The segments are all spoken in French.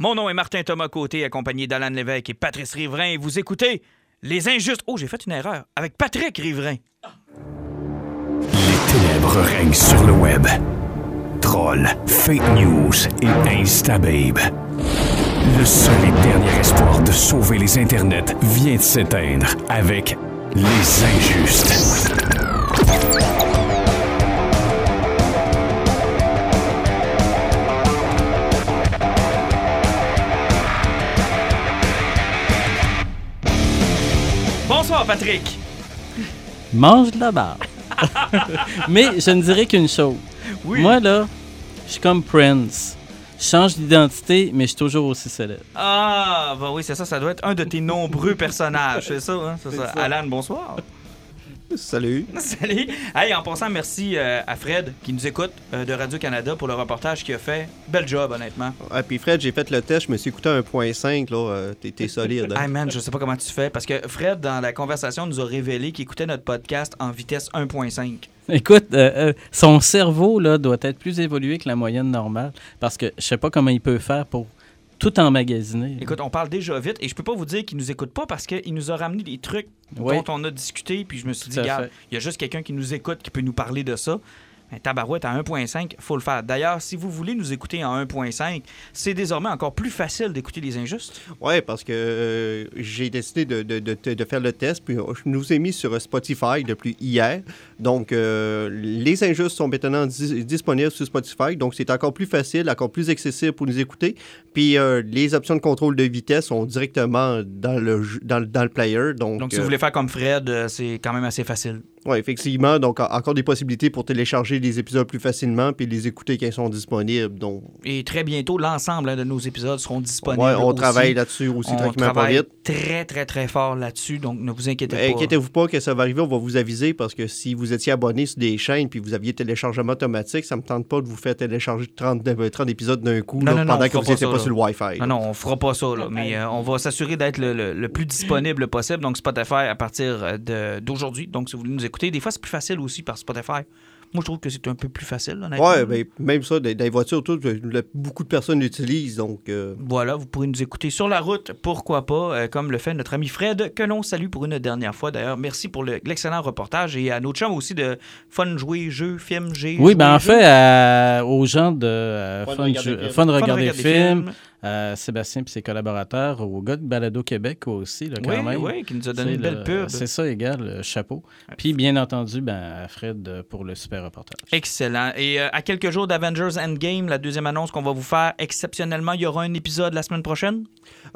Mon nom est Martin Thomas Côté, accompagné d'Alan Lévesque et Patrice Riverain. Vous écoutez Les Injustes. Oh, j'ai fait une erreur. Avec Patrick Riverain. Les ténèbres règnent sur le web. Trolls, fake news et instababe. Le seul et dernier espoir de sauver les internets vient de s'éteindre avec Les Injustes. Bonsoir, Patrick. Mange de la barre. Mais je ne dirais qu'une chose. Oui. Moi, là, je suis comme Prince. Je change d'identité, mais je suis toujours aussi célèbre. Ah, bah oui, c'est ça. Ça doit être un de tes nombreux personnages. C'est ça, hein? C'est ça. Alan, bonsoir. Salut. Salut. Hey, en passant, merci euh, à Fred qui nous écoute euh, de Radio-Canada pour le reportage qu'il a fait. Bel job, honnêtement. Ah, puis Fred, j'ai fait le test, je me suis écouté à 1.5, là. euh, t'es- T'es solide. hein. Hey man, je sais pas comment tu fais parce que Fred, dans la conversation, nous a révélé qu'il écoutait notre podcast en vitesse 1.5. Écoute, euh, euh, son cerveau là, doit être plus évolué que la moyenne normale parce que je sais pas comment il peut faire pour tout emmagasiner. Écoute, on parle déjà vite et je peux pas vous dire qu'il nous écoute pas parce qu'il nous a ramené des trucs Oui. dont on a discuté. Puis je me suis dit, regarde, il y a juste quelqu'un qui nous écoute qui peut nous parler de ça. Tabarouette à 1.5, faut le faire. D'ailleurs, si vous voulez nous écouter en 1.5, c'est désormais encore plus facile d'écouter les injustes. Ouais, parce que euh, j'ai décidé de, de- de- de faire le test, puis je nous ai mis sur Spotify depuis hier. Donc, euh, les injustes sont maintenant dis- disponibles sur Spotify, donc c'est encore plus facile, encore plus accessible pour nous écouter. Puis, euh, les options de contrôle de vitesse sont directement dans le, dans, le- dans le player. Donc, Donc, si vous euh, voulez faire comme Fred, c'est quand même assez facile. ouais, effectivement, donc en- encore des possibilités pour télécharger les épisodes plus facilement, puis les écouter quand ils sont disponibles. Donc, Et très bientôt, l'ensemble hein, de nos épisodes seront disponibles. ouais, on aussi. travaille là-dessus aussi On tranquillement pas travaille vite. très, très, très fort là-dessus. Donc, ne vous inquiétez Mais pas. Inquiétez-vous pas que ça va arriver, on va vous aviser parce que si vous étiez abonné sur des chaînes puis vous aviez téléchargement automatique, ça me tente pas de vous faire télécharger 30, euh, 30 épisodes d'un coup Non, là, non, non, pendant que vous pas n'étiez pas là. sur le Wi-Fi. Non, non, on fera pas ça, là, mais euh, on va s'assurer d'être le, le- le plus disponible possible. Donc, Spotify à partir euh, d'aujourd'hui. Donc, si vous voulez nous écouter, des fois, c'est plus facile aussi par Spotify. Moi, je trouve que c'est un peu plus facile, honnêtement. Ouais, ben, même ça, dans les voitures, tout, le- beaucoup de personnes l'utilisent. Donc, euh, Voilà, vous pourrez nous écouter sur la route, pourquoi pas, euh, comme le fait notre ami Fred, que l'on salue pour une dernière fois. D'ailleurs, merci pour le- l'excellent reportage et à notre chum aussi de Fun Jouer, Jeux, Films, G. Oui, ben en fait, aux gens de euh, Fun Fun, Regarder Film. Fun Fun Regarder Regarder Film, Films. À Sébastien et ses collaborateurs, au gars de Balado Québec aussi, là, quand Oui, même. oui, qui nous a donné une belle le- pub. C'est ça, égal, chapeau. Puis, bien entendu, ben, à Fred euh, pour le super reportage. Excellent. Et euh, à quelques jours d'Avengers Endgame, la deuxième annonce qu'on va vous faire, exceptionnellement, il y aura un épisode la semaine prochaine?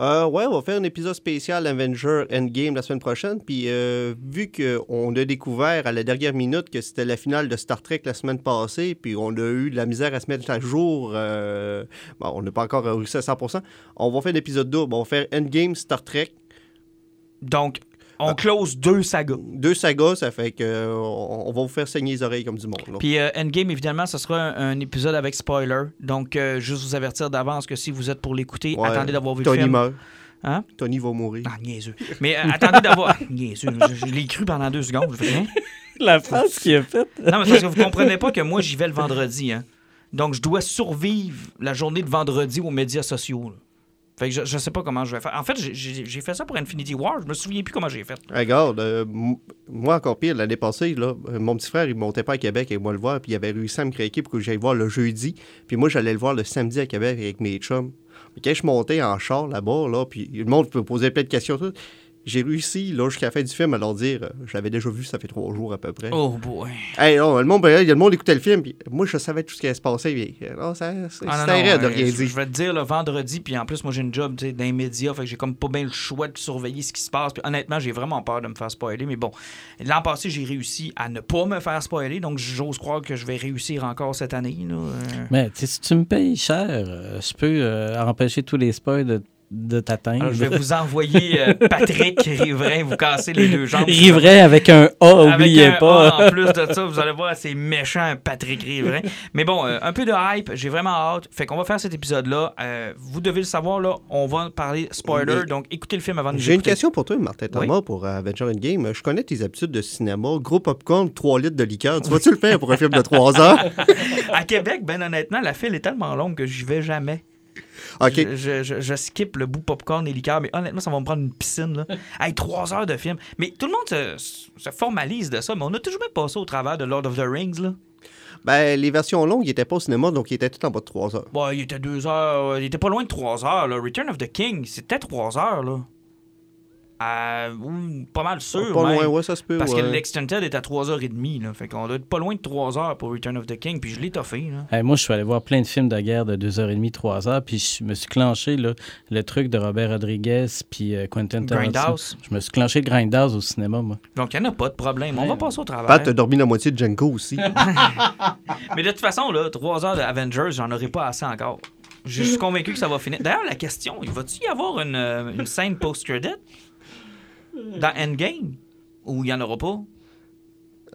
Euh, ouais, on va faire un épisode spécial Avenger Endgame la semaine prochaine. Puis, euh, vu qu'on a découvert à la dernière minute que c'était la finale de Star Trek la semaine passée, puis on a eu de la misère à se mettre à jour, euh, on n'a pas encore réussi à 100%, on va faire un épisode double. On va faire Endgame Star Trek. Donc, on Ah. close deux sagas. Deux sagas, ça fait que euh, on, on va vous faire saigner les oreilles comme du monde. là. Puis euh, Endgame, évidemment, ce sera un, un épisode avec spoiler. Donc, euh, juste vous avertir d'avance que si vous êtes pour l'écouter, Ouais, attendez d'avoir vu Tony le film. meurt. Hein? Tony va mourir. Ah, niaiseux. Mais euh, attendez d'avoir... niaiseux. Je, je l'ai cru pendant deux secondes. Je fais rien. La phrase qu'il a faite. Non, mais parce que vous comprenez pas que moi, j'y vais le vendredi. Hein. Donc, je dois survivre la journée de vendredi aux médias sociaux. là. Fait que je, je sais pas comment je vais faire. En fait, j'ai- fait ça pour Infinity War. Je me souviens plus comment j'ai fait. Regarde, euh, moi encore pire, l'année passée, là, euh, mon petit frère, il montait pas à Québec avec moi le voir, puis il avait réussi à me craquer pour que j'aille voir le jeudi. Puis moi, j'allais le voir le samedi à Québec avec mes chums. Quand je montais en char là-bas, là, puis le monde peut poser plein de questions, tout, j'ai réussi, là, jusqu'à la fin du film, à leur dire, euh, je l'avais déjà vu, ça fait trois jours à peu près. Oh boy. Hey, non, le monde, ben, le monde écoutait le film, puis moi, je savais tout ce qui allait se passer, puis euh, non, ça, c'est Ah, de euh, rien je, dire. je vais te dire, le vendredi, puis en plus, moi, j'ai une job dans les médias, fait que j'ai comme pas bien le choix de surveiller ce qui se passe. Puis honnêtement, j'ai vraiment peur de me faire spoiler, mais bon, l'an passé, j'ai réussi à ne pas me faire spoiler, donc j'ose croire que je vais réussir encore cette année. Là. euh. Mais tu sais, si tu me payes cher, je peux euh, empêcher tous les spoils de, de t'atteindre. Alors, je vais vous envoyer euh, Patrick Riverain, vous casser les deux jambes. Riverain avec un A, Avec oubliez un pas. A en plus de ça, vous allez voir, c'est méchant, Patrick Riverain. Mais bon, euh, un peu de hype, j'ai vraiment hâte. Fait qu'on va faire cet épisode-là. Euh, vous devez le savoir, là, on va parler spoiler, Mais- donc écoutez le film avant de J'ai une question pour toi, Martin Thomas, pour euh, Avenger Endgame. Je connais tes habitudes de cinéma. Gros popcorn, 3 litres de liqueur. Tu vas-tu le faire pour un film de 3 heures? À Québec, ben honnêtement, la file est tellement longue que j'y vais jamais. Je, je- je- je skip le bout popcorn et liqueur, mais honnêtement, ça va me prendre une piscine. Là. hey, trois heures de film. Mais tout le monde se, se formalise de ça, mais on a toujours même passé au travers de Lord of the Rings. Là. Ben, les versions longues, ils étaient pas au cinéma, donc ils étaient tout en bas de 3 heures. Bon, il était deux heures. euh, Il était pas loin de trois heures. Là. Return of the King, c'était trois heures. Là. Euh, pas mal sûr. pas même. loin, ouais, ça se peut. Parce ouais. que l'Extended est à 3h30. Là. Fait qu'on doit être pas loin de 3 heures pour Return of the King. Puis je l'ai toffé. Là. Hey, moi, je suis allé voir plein de films de guerre de 2h30, 3h, puis je me suis clenché là, le truc de Robert Rodriguez puis euh, Quentin Tarantino. Grindhouse. Je me suis clenché le Grindhouse au cinéma, moi. Donc il n'y en a pas de problème. On va passer au travers. Pat, t'as dormi la moitié de Django aussi. Mais de toute façon, là, 3 heures de Avengers, j'en aurai pas assez encore. Je suis convaincu que ça va finir. D'ailleurs, la question, il va-tu y avoir une, euh, une scène post-credit? Dans Endgame ou il n'y en aura pas?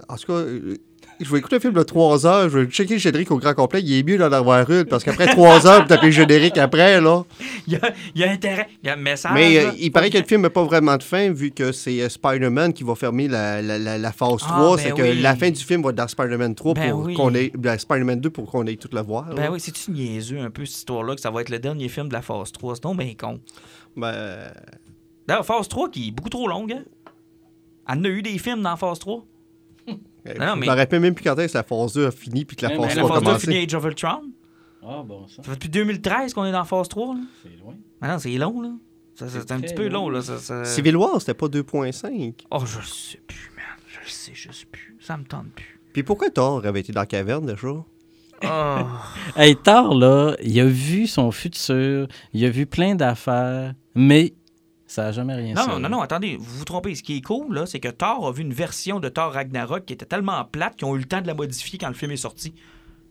En tout cas, euh, je vais écouter un film de 3 heures, je vais checker le générique au grand complet. Il est mieux d'en avoir une, parce qu'après 3 heures, vous tapez le générique après, là. Il y a, il y a intérêt, il y a un message. Mais euh, il paraît que le film n'a pas vraiment de fin, vu que c'est euh, Spider-Man qui va fermer la, la, la, la phase Ah, 3. ben c'est que oui. la fin du film va être dans Spider-Man 3 Ben pour oui. qu'on ait. ben, Spider-Man 2 pour qu'on ait tout le voir. Ben là. oui, c'est-tu niaiseux un peu cette histoire-là que ça va être le dernier film de la phase 3? C'est donc bien con. Ben, D'ailleurs, phase 3 qui est beaucoup trop longue, hein? Elle en a eu des films dans phase 3. euh, Non, non, je mais- me rappelle même plus quand est-ce que la phase 2 a fini puis que la phase mais La 3 a phase 2 a commencé. fini Age of Ultron. Ah, bon, ça, Ça fait depuis 2013 qu'on est dans phase 3. Là. c'est loin. Ah non, c'est long, là. C'est un petit peu long, long. là. Ça, ça- Civil War, c'était pas 2.5. Oh, je le sais plus, man. Je le sais juste plus. Ça me tente plus. Puis pourquoi Thor avait été dans la caverne déjà? Oh. Hey, Thor, là, il a vu son futur, il a vu plein d'affaires, mais ça n'a jamais rien Non, servi. non, non, non, attendez, vous vous trompez. Ce qui est cool, là, c'est que Thor a vu une version de Thor Ragnarok qui était tellement plate qu'ils ont eu le temps de la modifier quand le film est sorti.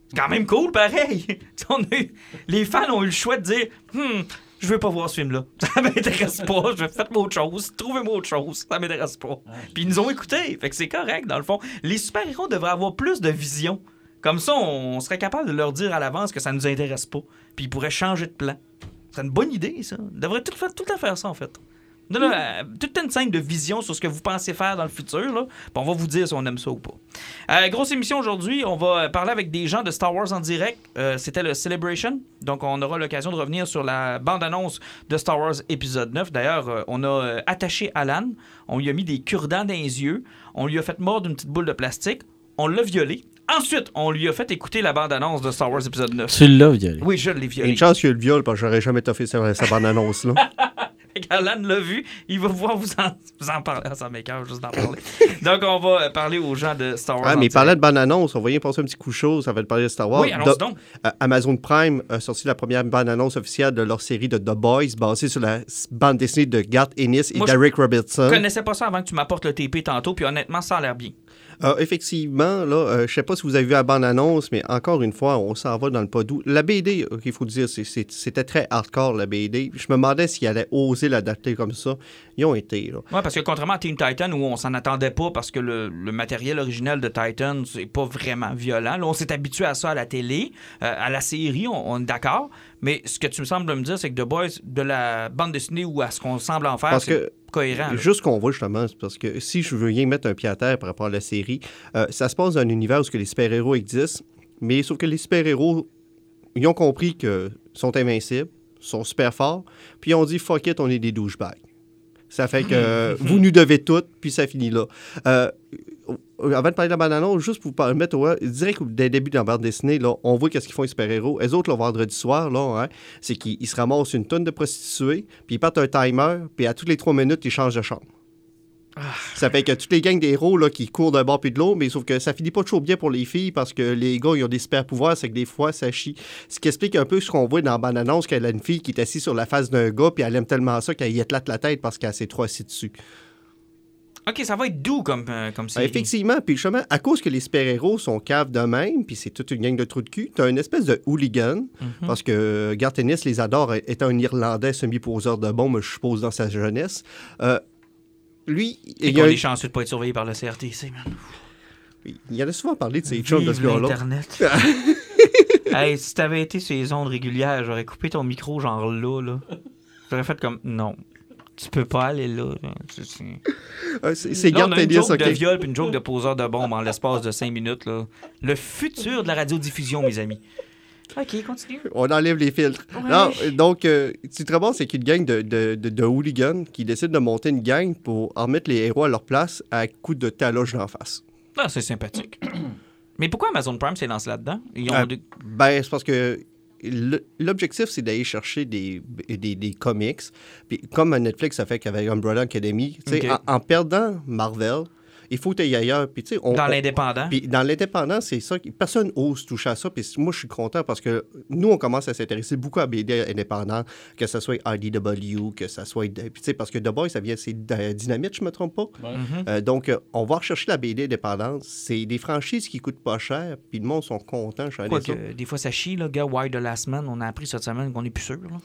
C'est quand même cool, pareil. On a eu- Les fans ont eu le choix de dire Hmm, je veux pas voir ce film-là. Ça m'intéresse pas. Je vais faire autre chose. Trouvez-moi autre chose. Ça m'intéresse pas. Puis ils nous ont écoutés. Fait que c'est correct, dans le fond. Les super-héros devraient avoir plus de vision. Comme ça, on serait capable de leur dire à l'avance que ça nous intéresse pas. Puis ils pourraient changer de plan. C'est une bonne idée, ça. Ils devraient tout, tout à faire ça, en fait. Non, non, euh, toute une scène de vision sur ce que vous pensez faire dans le futur. Là. Puis on va vous dire si on aime ça ou pas. Euh, grosse émission aujourd'hui. On va parler avec des gens de Star Wars en direct. Euh, C'était le Celebration. Donc, on aura l'occasion de revenir sur la bande-annonce de Star Wars épisode 9. D'ailleurs, euh, on a euh, attaché Alan. On lui a mis des cure-dents dans les yeux. On lui a fait mordre une petite boule de plastique. On l'a violé. Ensuite, on lui a fait écouter la bande-annonce de Star Wars épisode 9. Tu l'as violé. Oui, je l'ai Il y a violé. une chance qu'il y ait le viol, parce que j'aurais jamais toffé sa, sa bande-annonce, là. Qu'Alan l'a vu, il va pouvoir vous en, vous en parler. Ah, Ça m'écoeure juste d'en parler. Donc, on va euh, parler aux gens de Star Wars. Ah, mais direct. parlant de bande-annonce, on va y passer un petit coup chaud, ça va te parler de Star Wars. Oui, Do- donc. Euh, Amazon Prime a sorti la première bande-annonce officielle de leur série de The Boys, basée sur la bande dessinée de Garth Ennis et Moi, Derek Robertson. Je connaissais pas ça avant que tu m'apportes le TP tantôt, puis honnêtement, ça a l'air bien. Euh, effectivement, là, euh, je sais pas si vous avez vu la bande-annonce, mais encore une fois, on s'en va dans le pas doux. La BD, il faut dire, c'était très hardcore, la BD. Je me demandais s'ils allaient oser l'adapter comme ça. Ils ont été, là. Ouais, parce que contrairement à Teen Titan, où on s'en attendait pas parce que le, matériel original de Titan, c'est pas vraiment violent. On s'est habitué à ça à la télé, euh, à la série, on est d'accord. Mais ce que tu me sembles me dire, c'est que The Boys, de la bande dessinée ou à ce qu'on semble en faire, c'est que cohérent. Juste qu'on voit justement, c'est parce que si je veux rien mettre un pied à terre par rapport à la série, euh, ça se passe dans un univers où ce que les super-héros existent, mais sauf que les super-héros, ils ont compris qu'ils sont invincibles, sont super forts, puis ils ont dit fuck it, on est des douchebags. Ça fait que vous nous devez tout, puis ça finit là. Euh, avant de parler de la bande-annonce, juste pour vous permettre, ouais, direct dès le début de la bande dessinée, là, on voit qu'est-ce qu'ils font les super-héros. Les autres, le vendredi soir, là, hein, c'est qu'ils ils se ramassent une tonne de prostituées, puis ils partent un timer, puis à toutes les trois minutes, ils changent de chambre. Ça fait que toutes les gangs d'héros là, qui courent d'un bord puis de l'autre, mais sauf que ça finit pas toujours bien pour les filles parce que les gars, ils ont des super pouvoirs, c'est que des fois, ça chie. Ce qui explique un peu ce qu'on voit dans la bande-annonce, qu'elle a une fille qui est assise sur la face d'un gars, puis elle aime tellement ça qu'elle y éclate la tête parce qu'elle s'est trop assise dessus. Ok, ça va être doux comme, euh, comme Ah, série. effectivement, puis justement, à cause que les super-héros sont caves de même, puis c'est toute une gang de trous de cul, t'as une espèce de hooligan, Mhm. parce que Garth Ennis les adore, étant un Irlandais semi-poseur de bombes, je suppose, dans sa jeunesse. Euh, lui, Et il a, est chanceux de pas être surveillé par le CRTC, man. il y en a souvent parlé de ses chums de ce gars-là. l'Internet. hey, si t'avais été sur les ondes régulières, j'aurais coupé ton micro genre là, là. J'aurais fait comme, non, tu peux pas aller là. C'est- Euh, on Garth a une joke ok. de viol puis une joke de poseur de bombe en l'espace de 5 minutes. Là. Le futur de la radiodiffusion, mes amis. OK, continue. On enlève les filtres. Ouais. Non, euh, donc, euh, c'est très bon, c'est qu'une gang de, de, de, de hooligans qui décident de monter une gang pour en mettre les héros à leur place à coup de taloche d'en face. Ah, c'est sympathique. Mais pourquoi Amazon Prime s'est lancé là-dedans? Ils ont des- Ben, c'est parce que l'objectif, c'est d'aller chercher des, des, des comics. Puis comme à Netflix a fait qu'avec Umbrella Academy, tu sais, Ok. en, en perdant Marvel, il faut que tu ailleurs. Puis, tu sais, on- Dans l'indépendant. Puis dans l'indépendant, c'est ça. que- Personne ose toucher à ça. Puis moi, je suis content parce que nous, on commence à s'intéresser beaucoup à BD indépendant, que ce soit IDW, que ce soit. Puis tu sais, parce que The Boys, ça vient, c'est de- Dynamite, je me trompe pas. Mhm. Euh, donc, euh, on va rechercher la BD indépendante. C'est des franchises qui coûtent pas cher, puis le monde sont contents. Je suis allé ça. Quoique, des fois, ça chie, là, gars. Why the last man? On a appris cette semaine qu'on est plus sûr. là.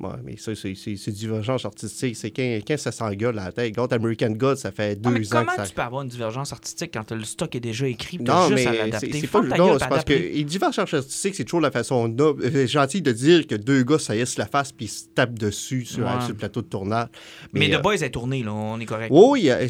Ouais, mais ça, c'est divergence artistique. C'est quand, quand ça s'engueule à la tête. Regarde American God, ça fait deux Ah, mais ans comment que ça. tu peux avoir une divergence artistique quand le stock est déjà écrit? Non, juste mais c'est pas non, c'est parce que divergence artistique, c'est toujours la façon noble- euh, gentille de dire que deux gars saillissent la face puis se tapent dessus sur, Ouais. sur le plateau de tournage. Mais, euh, The Boys est tourné, là. On est correct. Oui, euh,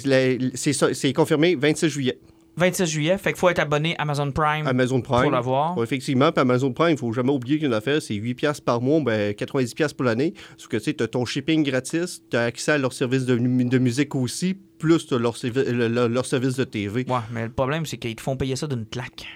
c'est confirmé 26 juillet. 26 juillet, fait qu'il faut être abonné Amazon Prime Amazon Prime. pour l'avoir. Ouais, effectivement, puis Amazon Prime, il ne faut jamais oublier qu'une affaire, c'est 8$ piastres par mois, ben 90$ piastres pour l'année. Sauf que tu sais, as ton shipping gratis, tu as accès à leur service de, mu- de musique aussi, plus tu leur, servi- le- le- leur service de TV. Ouais, mais le problème, c'est qu'ils te font payer ça d'une claque.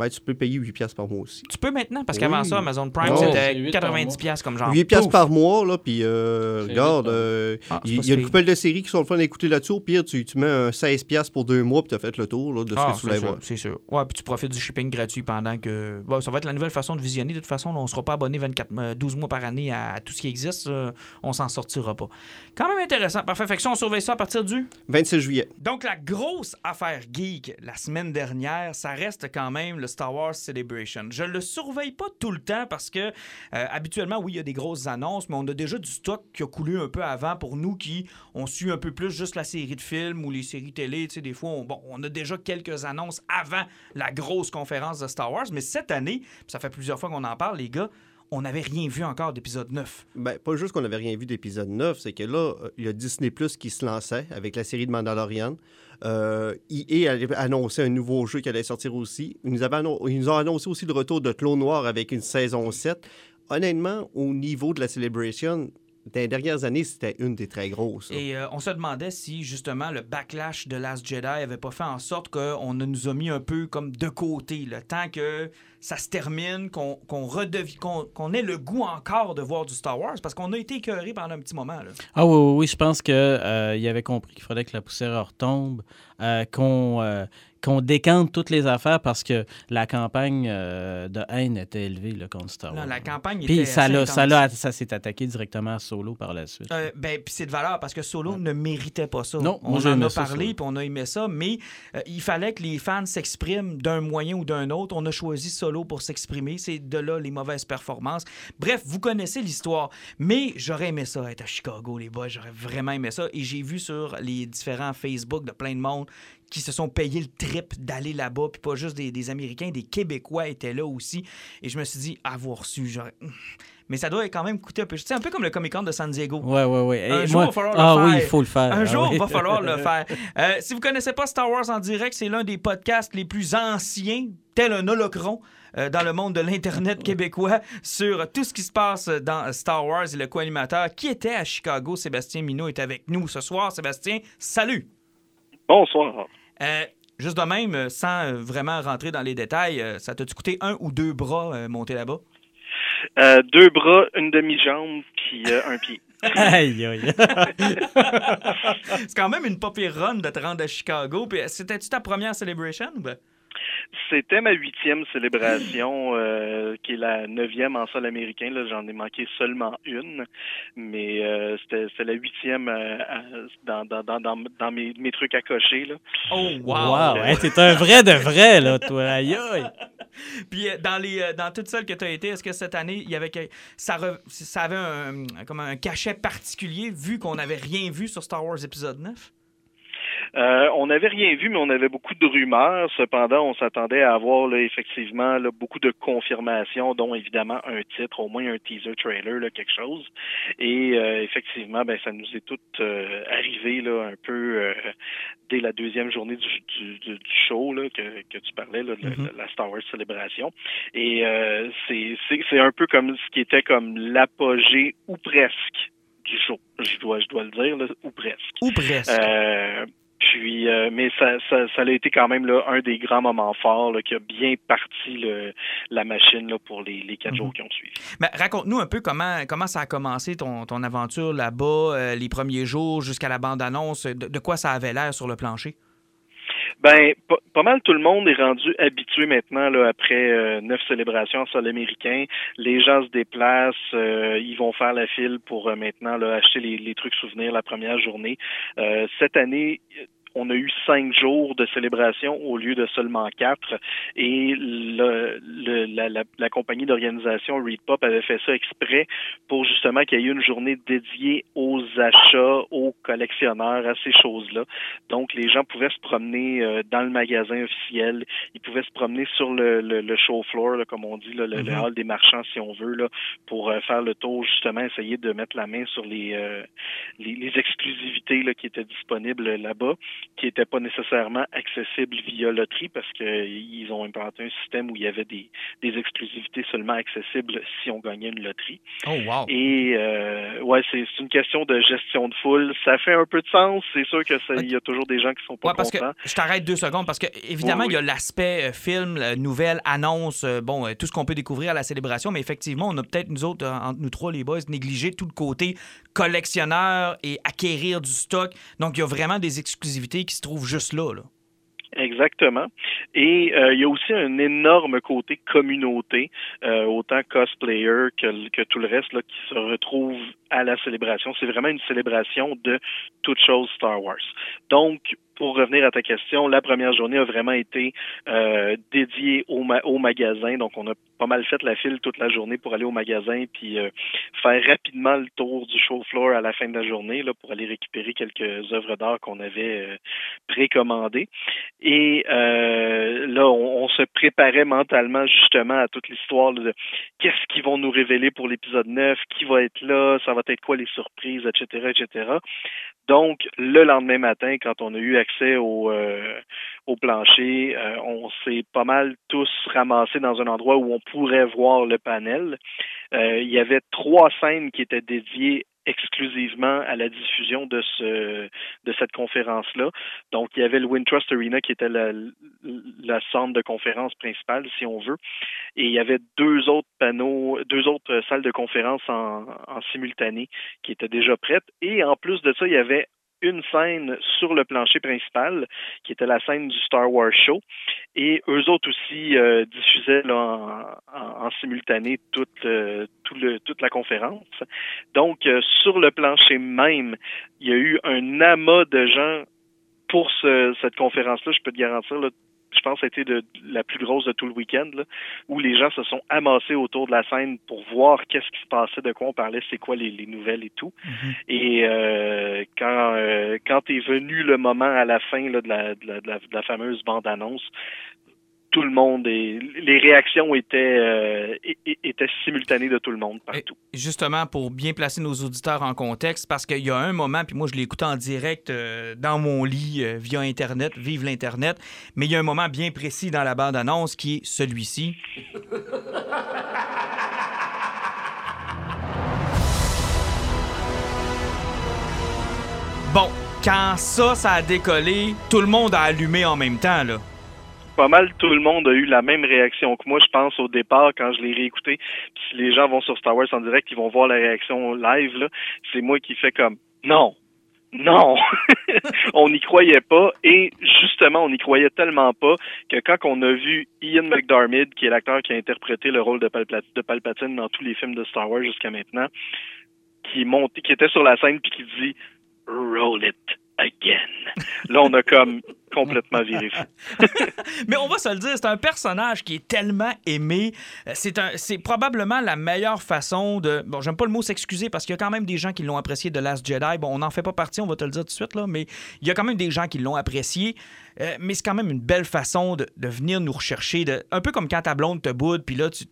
Ben, tu peux payer 8$ piastres par mois aussi. Tu peux maintenant, parce qu'avant Oui. ça, Amazon Prime. C'est c'était 8 par 90$ mois. piastres comme genre. 8$ piastres pouf. par mois, là, puis euh, regarde, euh, Ah, il y, a une couple de séries qui sont le fun d'écouter là-dessus. Au pire, tu, tu mets un 16$ piastres pour deux mois, puis tu as fait le tour là, de ce Ah, que tu c'est voulais sûr, voir. c'est sûr. Ouais, puis tu profites du shipping gratuit pendant que. Bon, ça va être la nouvelle façon de visionner. De toute façon, là, on ne sera pas abonné 24, euh, 12 mois par année à, à tout ce qui existe. euh, on s'en sortira pas. Quand même intéressant. Parfait. Fait que ça, on surveille ça à partir du. 26 juillet. Donc, la grosse affaire geek la semaine dernière, ça reste quand même le Star Wars Celebration. Je le surveille pas tout le temps parce que, euh, habituellement, oui, il y a des grosses annonces, mais on a déjà du stock qui a coulé un peu avant pour nous qui ont su un peu plus juste la série de films ou les séries télé. Tu sais, des fois, on, bon, on a déjà quelques annonces avant la grosse conférence de Star Wars, mais cette année, ça fait plusieurs fois qu'on en parle, les gars, on n'avait rien vu encore d'épisode 9. Ben, pas juste qu'on n'avait rien vu d'épisode 9, c'est que là, il y a Disney Plus qui se lançait avec la série de Mandalorian. Euh, EA allait annoncer un nouveau jeu qui allait sortir aussi. Ils nous, nous ont annoncé aussi le retour de Clone Noir avec une saison 7. Honnêtement, au niveau de la Celebration, dans les dernières années, c'était une des très grosses. là. Et euh, on se demandait si justement le backlash de Last Jedi avait pas fait en sorte qu'on ne nous a mis un peu comme de côté, le temps que ça se termine, qu'on redevi- qu'on ait le goût encore de voir du Star Wars, parce qu'on a été écœurés pendant un petit moment. Là. Ah oui, oui, oui, je pense qu'il avait compris qu'il fallait que la poussière retombe, euh, qu'on euh, qu'on décante toutes les affaires parce que la campagne euh, de haine était élevée là, contre Star Wars. la campagne Puis était ça, ça, ça s'est attaqué directement à Solo par la suite. Euh, ben, puis c'est de valeur parce que Solo ne méritait pas ça. Non, on en a parlé, puis on a aimé ça, mais euh, il fallait que les fans s'expriment d'un moyen ou d'un autre. On a choisi Solo pour s'exprimer. C'est de là les mauvaises performances. Bref, vous connaissez l'histoire, mais j'aurais aimé ça être à Chicago, les boys. J'aurais vraiment aimé ça. Et j'ai vu sur les différents Facebook de plein de monde qui se sont payés le trip d'aller là-bas, puis pas juste des, des Américains, des Québécois étaient là aussi. Et je me suis dit, avoir su, j'aurais. Mais ça doit quand même coûter un peu. C'est un peu comme le Comic Con de San Diego. Ouais, ouais, ouais. Et Un jour, moi- il va falloir le ah faire. oui, il faut le faire. Un Ah jour, oui. il va falloir le faire. Euh, si vous connaissez pas Star Wars en direct, c'est l'un des podcasts les plus anciens, tel un holocron. euh, dans le monde de l'Internet québécois sur tout ce qui se passe dans Star Wars et le co-animateur qui était à Chicago, Sébastien Minot, est avec nous ce soir. Sébastien, salut! Bonsoir. Euh, juste de même, euh, sans euh, vraiment rentrer dans les détails, ça t'a-tu coûté un ou deux bras monter là-bas? Euh, deux bras, une demi-jambe, puis euh, un pied. Aïe, aïe. C'est quand même une pas run de te rendre à Chicago. C'était-tu ta première celebration? ben? C'était ma huitième célébration, euh, qui est la neuvième en sol américain. Là, j'en ai manqué seulement une, mais euh, c'était c'était la huitième euh, dans, dans, dans, dans, mes, mes trucs à cocher. Là. Oh, wow! Wow, hey, t'es un vrai de vrai, là, toi. Aïe, aïe. Puis euh, dans les dans toutes celles que tu as été, est-ce que cette année, il y avait ça, re- ça avait un, comme un cachet particulier vu qu'on n'avait rien vu sur Star Wars épisode 9? Euh, on n'avait rien vu, mais on avait beaucoup de rumeurs. Cependant, on s'attendait à avoir là, effectivement là, beaucoup de confirmations, dont évidemment un titre, au moins un teaser trailer, là, quelque chose. Et euh, effectivement, ben ça nous est tout euh, arrivé là, un peu euh, dès la deuxième journée du, du, du show là, que, que tu parlais, là, Mhm. la Star Wars Célébration. Et euh, c'est un peu comme ce qui était comme l'apogée ou presque du show. Je dois, je dois le dire, là, ou presque. Ou presque. Euh, puis, euh, mais ça, ça, ça a été quand même là, un des grands moments forts là, qui a bien parti le, la machine là, pour les, les quatre Mhm. jours qui ont suivi. Mais raconte-nous un peu comment, comment ça a commencé ton, ton aventure là-bas, euh, les premiers jours jusqu'à la bande-annonce, de, de quoi ça avait l'air sur le plancher? Ben, pas, mal tout le monde est rendu habitué maintenant là, après euh, neuf célébrations en sol américain. Les gens se déplacent, euh, ils vont faire la file pour euh, maintenant là, acheter les, les trucs souvenirs la première journée. Euh, cette année, on a eu cinq jours de célébration au lieu de seulement quatre. Et le, le, la, la, la compagnie d'organisation Read Pop avait fait ça exprès pour justement qu'il y ait une journée dédiée aux achats, aux collectionneurs, à ces choses-là. Donc, les gens pouvaient se promener euh, dans le magasin officiel, ils pouvaient se promener sur le, le, le show floor, là, comme on dit, là, le, le Mhm. hall des marchands, si on veut, là, pour euh, faire le tour, justement, essayer de mettre la main sur les, euh, les, les exclusivités là, qui étaient disponibles là-bas, qui n'étaient pas nécessairement accessibles via loterie, parce qu'ils ont implanté un système où il y avait des, des exclusivités seulement accessibles si on gagnait une loterie. Oh, wow. Et euh, ouais, c'est une question de gestion de foule. Ça fait un peu de sens. C'est sûr que ça- il y a toujours des gens qui sont pas Ouais, parce que contents. je t'arrête deux secondes parce que évidemment Oui, il y a l'aspect euh, film, nouvelle, annonce, euh, bon tout ce qu'on peut découvrir à la célébration, mais effectivement on a peut-être nous autres entre nous trois les boys négligé tout le côté collectionneur et acquérir du stock. Donc il y a vraiment des exclusivités qui se trouvent juste là. Exactement. Et euh, il y a aussi un énorme côté communauté, euh, autant cosplayer que, que tout le reste là, qui se retrouve à la célébration. C'est vraiment une célébration de toute chose Star Wars. Donc, pour revenir à ta question, la première journée a vraiment été euh, dédiée au, au magasin. Donc, on a pas mal fait la file toute la journée pour aller au magasin puis euh, faire rapidement le tour du show floor à la fin de la journée là, pour aller récupérer quelques œuvres d'art qu'on avait euh, précommandées. Et euh, là, on, on, se préparait mentalement justement à toute l'histoire de qu'est-ce qu'ils vont nous révéler pour l'épisode 9, qui va être là, ça va être quoi les surprises, etc., etc. Donc, le lendemain matin, quand on a eu accès au, euh, au plancher, euh, on s'est pas mal tous ramassés dans un endroit où on pourrait voir le panel. Euh, il y avait trois scènes qui étaient dédiées exclusivement à la diffusion de ce de cette conférence là. Donc il y avait le Wintrust Arena qui était la, la centre de conférence principale si on veut et il y avait deux autres panneaux, deux autres salles de conférence en, en simultané qui étaient déjà prêtes et en plus de ça, il y avait une scène sur le plancher principal, qui était la scène du Star Wars Show. Et eux autres aussi euh, diffusaient là, en, en, simultané toute, euh, le, toute la conférence. Donc, euh, sur le plancher même, il y a eu un amas de gens pour ce, cette conférence-là. Je peux te garantir, là, je pense que c'était de, la plus grosse de tout le week-end, là, où les gens se sont amassés autour de la scène pour voir qu'est-ce qui se passait, de quoi on parlait, c'est quoi les, les, nouvelles et tout. Mhm. Et euh, quand euh, quand est venu le moment à la fin là, de, la, de, la, de, la, de la fameuse bande-annonce, tout le monde et les réactions étaient euh, étaient simultanées de tout le monde partout. Justement pour bien placer nos auditeurs en contexte parce qu'il y a un moment puis moi je l'ai écouté en direct euh, dans mon lit euh, via internet, vive l'internet, mais il y a un moment bien précis dans la bande annonce qui est celui-ci. Bon, quand ça ça a décollé, tout le monde a allumé en même temps là pas mal tout le monde a eu la même réaction que moi, je pense, au départ, quand je l'ai réécouté. Puis si les gens vont sur Star Wars en direct, ils vont voir la réaction live, là. C'est moi qui fais comme non. Non, on n'y croyait pas et justement on n'y croyait tellement pas que quand on a vu Ian McDermott, qui est l'acteur qui a interprété le rôle de, de Palpatine dans tous les films de Star Wars jusqu'à maintenant, qui montait, qui était sur la scène puis qui dit Roll it again. Là, on a comme complètement viré. Mais on va se le dire, c'est un personnage qui est tellement aimé. Euh, C'est probablement la meilleure façon de. Bon, j'aime pas le mot s'excuser parce qu'il y a quand même des gens qui l'ont apprécié de Last Jedi. Bon, on n'en fait pas partie, on va te le dire tout de suite, là, mais il y a quand même des gens qui l'ont apprécié. Euh, mais c'est quand même une belle façon de, venir nous rechercher. Un peu comme quand ta blonde te boude, puis là, tu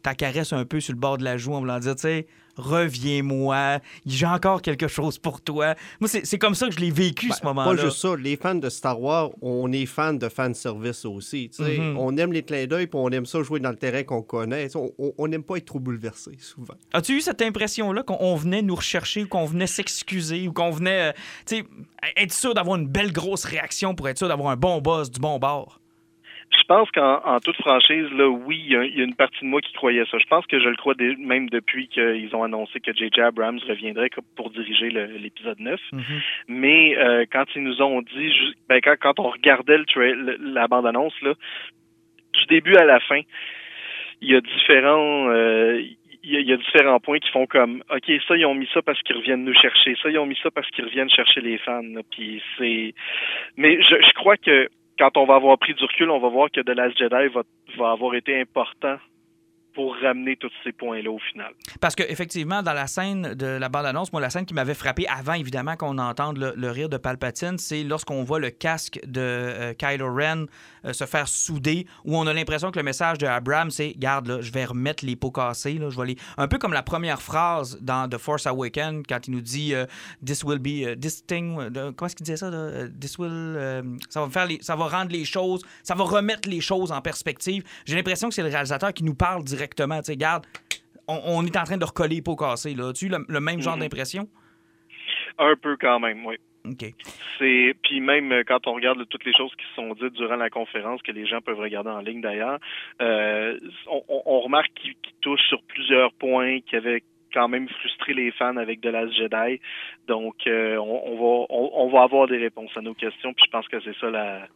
un peu sur le bord de la joue en voulant dire, tu sais, reviens-moi, j'ai encore quelque chose pour toi. Moi, c'est comme ça que je l'ai vécu, ce Ben, moment-là. Pas juste ça. Les fans de Star Wars, on est fans de fanservice aussi. Mhm. On aime les clins d'œil puis on aime ça jouer dans le terrain qu'on connaît. On- n'aime pas être trop bouleversé, souvent. As-tu eu cette impression-là qu'on on venait nous rechercher, ou qu'on venait s'excuser, ou qu'on venait, euh, être sûr d'avoir une belle grosse réaction pour être sûr d'avoir un bon boss du bon bord? Je pense qu'en en toute franchise, là, oui, il y, y a une partie de moi qui croyait ça. Je pense que je le crois dès- même depuis qu'ils ont annoncé que J.J. Abrams reviendrait pour diriger l'épisode 9. Mais euh, quand ils nous ont dit, ben, quand, quand on regardait le tra- le- la bande-annonce, là, du début à la fin, il y a différents... euh, il y, a, il y a différents points qui font comme OK, ça, ils ont mis ça parce qu'ils reviennent nous chercher. Ça, ils ont mis ça parce qu'ils reviennent chercher les fans. là. Puis c'est. Mais je, je crois que quand on va avoir pris du recul, on va voir que The Last Jedi va, va avoir été important pour ramener tous ces points-là au final. Parce que effectivement, dans la scène de la bande-annonce, moi, la scène qui m'avait frappé avant, évidemment, qu'on entende le, rire de Palpatine, c'est lorsqu'on voit le casque de euh, Kylo Ren euh, se faire souder, où on a l'impression que le message de Abrams, c'est Garde, là, je vais remettre les pots cassés. Là, je. Un peu comme la première phrase dans The Force Awakens, quand il nous dit euh, This will be. this thing. comment est-ce qu'il disait ça This will. ça, va faire ça va rendre les choses. Ça va remettre les choses en perspective. J'ai l'impression que c'est le réalisateur qui nous parle directement. Tu sais, garde, on, on est en train de recoller pots cassés. Là. As-tu le, le même genre d'impression? Un peu quand même, oui. OK. C'est puis même euh, quand on regarde toutes les choses qui se sont dites durant la conférence que les gens peuvent regarder en ligne d'ailleurs, euh, on, remarque qu'il qu'il touche sur plusieurs points qui avaient quand même frustré les fans avec The Last Jedi. Donc euh, on, on va on, on va avoir des réponses à nos questions. Puis je pense que c'est ça la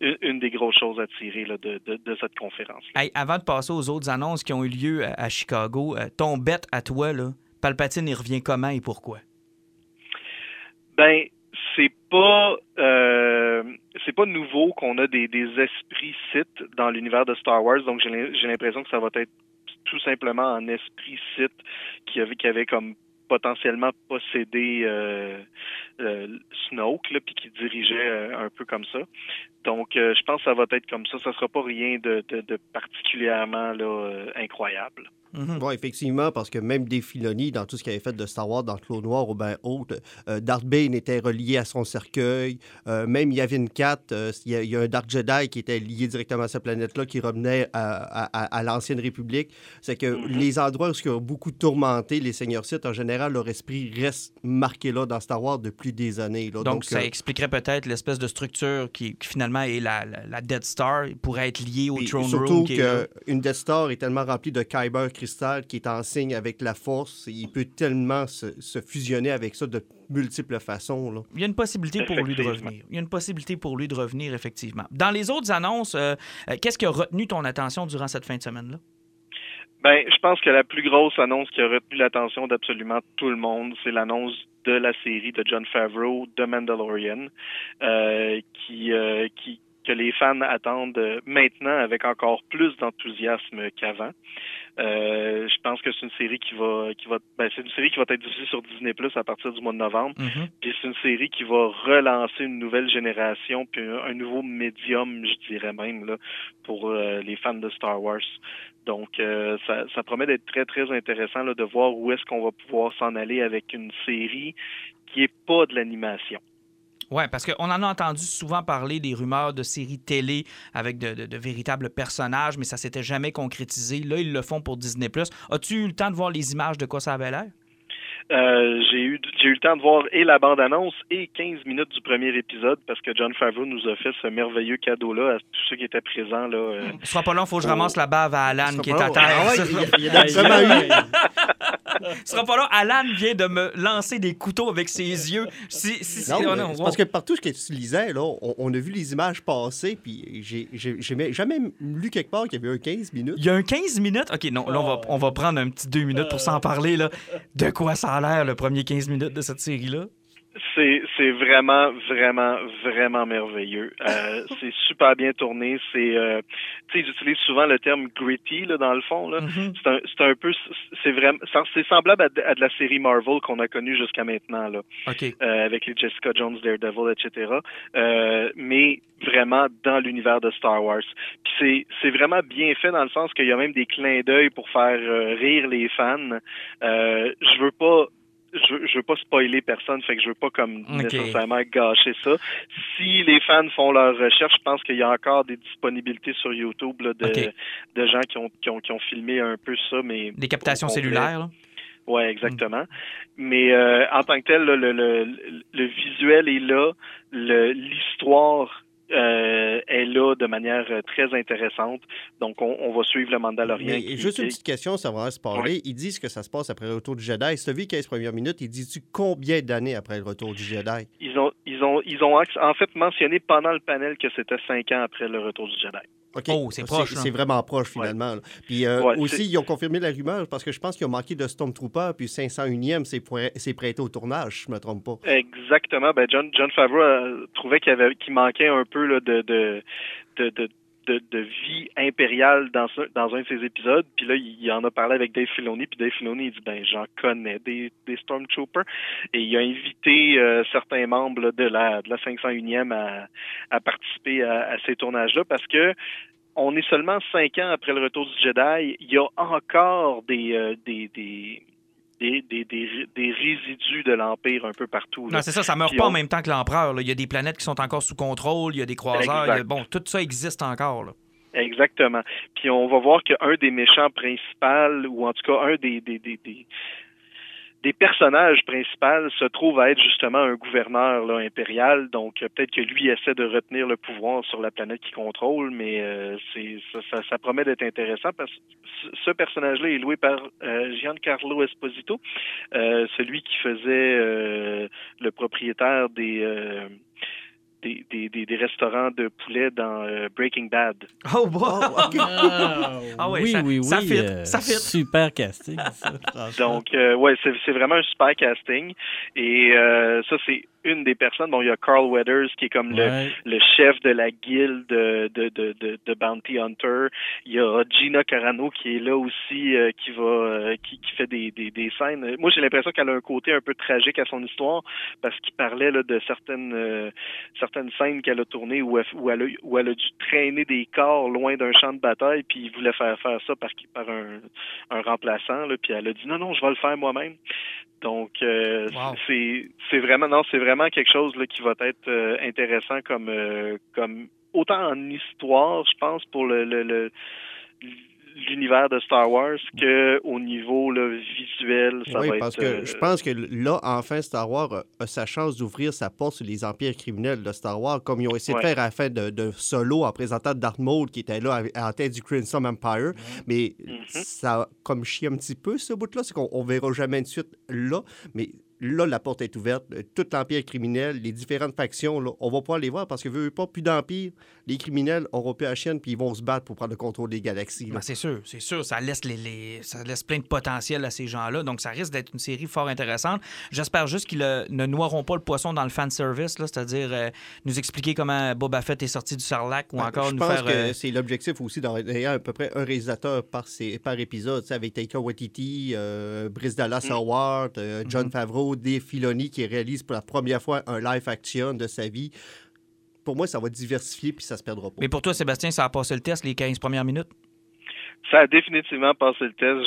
une, des grosses choses à tirer là, de, de, de cette conférence. Hey, avant de passer aux autres annonces qui ont eu lieu à, à Chicago, euh, ton bet à toi, là, Palpatine, il revient comment et pourquoi? Ben, c'est pas euh, c'est pas nouveau qu'on a des, des esprits Sith dans l'univers de Star Wars, donc j'ai l'impression que ça va être tout simplement un esprit Sith qui avait qui avait comme potentiellement possédé euh, euh, Snoke puis qui dirigeait euh, un peu comme ça. Donc, euh, je pense que ça va être comme ça. Ça sera pas rien de, de, de particulièrement euh, Mhm. Bon, effectivement, parce que même des Filoni, dans tout ce qu'il avait fait de Star Wars, dans Clos Noir ou bien autre, euh, Darth Bane était relié à son cercueil. Euh, même Yavin 4, euh, il y, a- il y a un Dark Jedi qui était lié directement à cette planète-là, qui revenait à, à- à- à l'Ancienne République. C'est que Mhm. les endroits où il y a beaucoup tourmenté les seigneurs Sith, en général, leur esprit reste marqué là dans Star Wars depuis des années. là. Donc, ça euh, expliquerait peut-être l'espèce de structure qui, qui finalement est la, la, la Dead Star, pourrait être liée au Throne surtout Room. là. qu'une Death Star est tellement remplie de Kyber cristal qui est en signe avec la force. Il peut tellement se, se fusionner avec ça de multiples façons. Là. Il y a une possibilité pour lui de revenir. Il y a une possibilité pour lui de revenir, effectivement. Dans les autres annonces, euh, euh, qu'est-ce qui a retenu ton attention durant cette fin de semaine-là? Ben, je pense que la plus grosse annonce qui a retenu l'attention d'absolument tout le monde, c'est l'annonce de la série de John Favreau, The Mandalorian, euh, qui, euh, qui que les fans attendent maintenant avec encore plus d'enthousiasme qu'avant. Euh, je pense que c'est une série qui va, qui va, ben, c'est une série qui va être diffusée sur Disney Plus à partir du mois de novembre. Mhm. Puis c'est une série qui va relancer une nouvelle génération, puis un, un nouveau médium, je dirais même, là, pour euh, les fans de Star Wars. Donc, euh, ça, ça promet d'être très, très intéressant là, de voir où est-ce qu'on va pouvoir s'en aller avec une série qui est pas de l'animation. Oui, parce qu'on en a entendu souvent parler des rumeurs de séries télé avec de, de- de véritables personnages, mais ça s'était jamais concrétisé. Là, ils le font pour Disney+. As-tu eu le temps de voir les images de quoi ça avait l'air? Euh, j'ai eu j'ai eu le temps de voir et la bande-annonce et 15 minutes du premier épisode parce que John Favreau nous a fait ce merveilleux cadeau-là à tous ceux qui étaient présents. Là, euh. Ce sera pas long, faut que je ramasse la bave à Alan qui est à terre. Ah ouais, Ça- il. Ce sera pas long. Alan vient de me lancer des couteaux avec ses yeux. Si, si, si- Non, oh mais non, c'est parce que partout ce que tu lisais, là, on, on a vu les images passer, puis j'ai- j'ai j'ai jamais lu quelque part qu'il y avait un 15 minutes. Il y a un 15 minutes? OK, non, là, on va, on va prendre un petit deux minutes pour s'en parler. Là. De quoi ça a l'air, le premier 15 minutes de cette série-là? C'est, c'est vraiment, vraiment, vraiment merveilleux. Euh, c'est super bien tourné. C'est, euh, tu sais, j'utilise souvent le terme gritty là, dans le fond. Là. Mhm. C'est, un, c'est un peu, c'est vraiment, c'est semblable à, de- à de la série Marvel qu'on a connue jusqu'à maintenant là, OK. euh, avec les Jessica Jones, Daredevil, etc. Euh, mais vraiment dans l'univers de Star Wars. Puis c'est, c'est vraiment bien fait dans le sens qu'il y a même des clins d'œil pour faire euh, rire les fans. Euh, je veux pas je veux, je veux pas spoiler personne, fait que je veux pas comme Ok. nécessairement gâcher ça. Si les fans font leur recherche, je pense qu'il y a encore des disponibilités sur YouTube là, de, de gens qui ont, qui ont qui ont filmé un peu ça, mais Des captations cellulaires, là? Ouais, exactement. Mais euh, en tant que tel, là, le, le, le visuel est là, le- l'histoire euh, est là de manière euh, très intéressante. Donc, on, on va suivre le Mandalorian. Mais qui- juste une petite question, ça va se parler. Ils disent que ça se passe après le retour du Jedi. Si tu as vu 15 premières minutes, ils disent-tu combien d'années après le retour du Jedi? Ils ont, ils ont, ils ont en fait mentionné pendant le panel que c'était cinq ans après le retour du Jedi. OK. Oh, c'est proche, hein. C'est vraiment proche, finalement. Puis euh, Ouais, aussi, ils ont confirmé la rumeur parce que je pense qu'ils ont manqué de Stormtrooper, puis 501e, c'est prêt- c'est prêté au tournage, je ne me trompe pas. Exactement. Ben John, John Favreau euh, trouvait qu'il y avait, qu'il manquait un peu là, de, de, de, de, de, de vie impériale dans, ce- dans un de ces épisodes. Puis là, il, en a parlé avec Dave Filoni. Puis Dave Filoni, il dit ben j'en connais des, des Stormtroopers. Et il a invité euh, certains membres de la de la 501e à, à participer à, à ces tournages-là parce que on est seulement cinq ans après le retour du Jedi. Il y a encore des euh, des, des des, des, des, des résidus de l'Empire un peu partout. là. Non, c'est ça, ça meurt Puis pas on- en même temps que l'empereur. là. Il y a des planètes qui sont encore sous contrôle, il y a des croiseurs, il y a- Exact. bon, tout ça existe encore. là. Exactement. Puis on va voir qu'un des méchants principaux, ou en tout cas un des, des, des, des, des personnages principaux se trouve à être justement un gouverneur impérial. Donc euh, peut-être que lui essaie de retenir le pouvoir sur la planète qu'il contrôle, mais euh, ça, ça, promet d'être intéressant parce que ce- personnage-là est loué par euh, Giancarlo Esposito, celui qui faisait le propriétaire des, des, des, des, des restaurants de poulet dans euh, Breaking Bad. Oh, bon. Ah, Ah ouais, oui, ça- oui, oui. ça fit, euh, ça fit. Super casting, ça. Donc, euh, ouais, c'est c'est vraiment un super casting. Et euh, ça, c'est une des personnes. Bon, il y a Carl Weathers qui est comme le, Ouais. le chef de la guilde de, de, de, de, de Bounty Hunter. Il y a Gina Carano qui est là aussi, euh, qui va euh, qui, qui fait des, des, des scènes. Moi, j'ai l'impression qu'elle a un côté un peu tragique à son histoire parce qu'il parlait là, de certaines euh, certaines scènes qu'elle a tournées où elle, où, elle a, où elle a dû traîner des corps loin d'un champ de bataille, puis il voulait faire faire ça par, par un, un remplaçant. Là, puis elle a dit non, non, je vais le faire moi-même. Donc, euh, Wow. c'est c'est vraiment non, c'est vraiment quelque chose là, qui va être euh, intéressant comme euh, comme autant en histoire, je pense, pour le, le, le- l'univers de Star Wars que au niveau là, visuel, ça oui, va parce être. que euh, je pense que là, enfin, Star Wars a, sa chance d'ouvrir sa porte sur les empires criminels de Star Wars, comme ils ont essayé Ouais. de faire à la fin de, de Solo en présentant Darth Maul qui était là avec- en tête du Crimson Empire. Mais Mhm. ça a comme chié un petit peu ce bout-là, c'est qu'on on verra jamais de suite là. Mais là, la porte est ouverte. Euh, Tout l'empire criminel, les différentes factions, là, on va pouvoir les voir parce que veut pas plus d'empire. Les criminels auront plus la chienne puis ils vont se battre pour prendre le contrôle des galaxies. Ben, c'est sûr, c'est sûr. Ça laisse, les, les- ça laisse plein de potentiel à ces gens-là. Donc, ça risque d'être une série fort intéressante. J'espère juste qu'ils ne noieront pas le poisson dans le fanservice, c'est-à-dire euh, nous expliquer comment Boba Fett est sorti du Sarlacc ou Ben, encore je nous pense faire. que euh, c'est l'objectif aussi d'avoir à peu près un réalisateur par, sé- par épisode, avec Taika Waititi, euh, Brice Dallas Mm. Howard, John Mhm. Favreau, Dave Filoni qui réalise pour la première fois un live action de sa vie. Pour moi, ça va diversifier puis ça se perdra pas. Mais pour toi, Sébastien, ça a passé le test les 15 premières minutes? Ça a définitivement passé le test.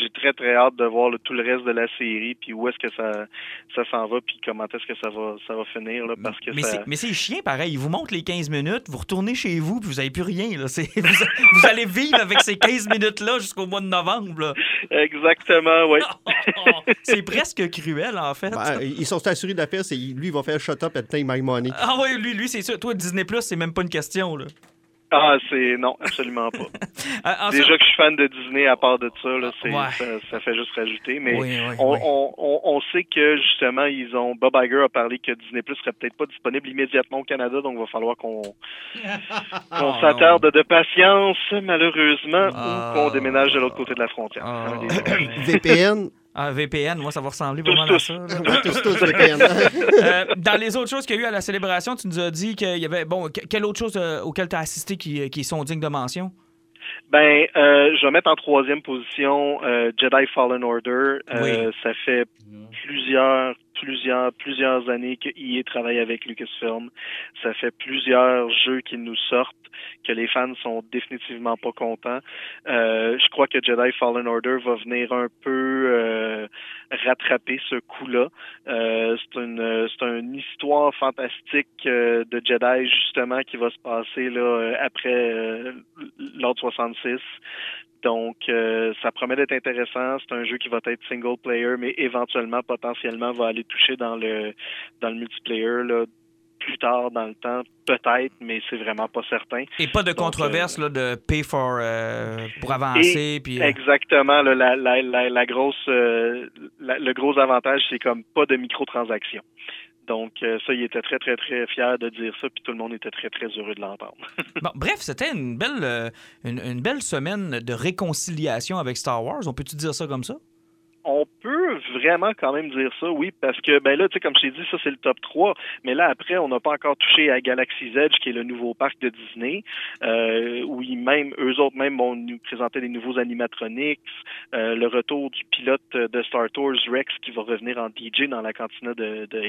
J'ai très très hâte de voir le- tout le reste de la série, puis où est-ce que ça ça s'en va, puis comment est-ce que ça va ça va finir là, parce que Mais ça. c'est- mais c'est chien pareil. Ils vous montrent les 15 minutes, vous retournez chez vous, puis vous n'avez plus rien. Là. Vous, vous allez vivre avec ces 15 minutes-là jusqu'au mois de novembre. là. Exactement, oui. c'est presque cruel, en fait. Ben, ils sont assurés de la faire, c'est lui, il va faire shut up and take my money. Ah oui, lui, lui c'est sûr. Toi, Disney Plus, c'est même pas une question. Là. Ah, c'est non, absolument pas. Ah, ensuite- Déjà que je suis fan de Disney, à part de ça, là, c'est, Ouais. ça, ça fait juste rajouter. Mais Oui, oui, on, oui. On, on, on sait que justement, ils ont Bob Iger a parlé que Disney Plus serait peut-être pas disponible immédiatement au Canada, donc il va falloir qu'on, qu'on Oh, s'attarde de patience, malheureusement, Ah. ou qu'on déménage de l'autre côté de la frontière. Ah. VPN, Ah, VPN, moi, ça va ressembler Tous, vraiment à ça. là. Ouais, tous, tous, VPN. Euh, dans les autres choses qu'il y a eu à la célébration, tu nous as dit qu'il y avait. Bon, que- quelle autre chose euh, auquel tu as assisté qui, qui sont dignes de mention? Ben, euh, je vais mettre en troisième position euh, Jedi Fallen Order. Euh, Ça fait plusieurs, plusieurs, plusieurs années que EA travaille avec Lucasfilm. Ça fait plusieurs jeux qui nous sortent que les fans sont définitivement pas contents. Euh, je crois que Jedi Fallen Order va venir un peu euh, rattraper ce coup-là. Euh, c'est une c'est une histoire fantastique euh, de Jedi justement qui va se passer là euh, après euh, l'ordre 66. Donc, euh, ça promet d'être intéressant. C'est un jeu qui va être single player, mais éventuellement, potentiellement, va aller toucher dans le dans le multiplayer là, plus tard dans le temps, peut-être, mais c'est vraiment pas certain. Et pas de Donc, controverse là, de pay for euh, pour avancer. Puis, euh, Exactement. là, la, la, la, la grosse, euh, la- le gros avantage, c'est comme pas de microtransactions. Donc, euh, ça, il était très, très, très fier de dire ça, puis tout le monde était très, très heureux de l'entendre. Bon, bref, c'était une belle, euh, une, une belle semaine de réconciliation avec Star Wars. On peut-tu dire ça comme ça? On peut vraiment quand même dire ça, oui, parce que ben là, tu sais, comme je t'ai dit, ça c'est le top 3, mais là après, on n'a pas encore touché à Galaxy's Edge, qui est le nouveau parc de Disney, euh, où ils même, eux autres même vont nous présenter des nouveaux animatronics, euh, le retour du pilote de Star Tours Rex qui va revenir en DJ dans la cantina de, de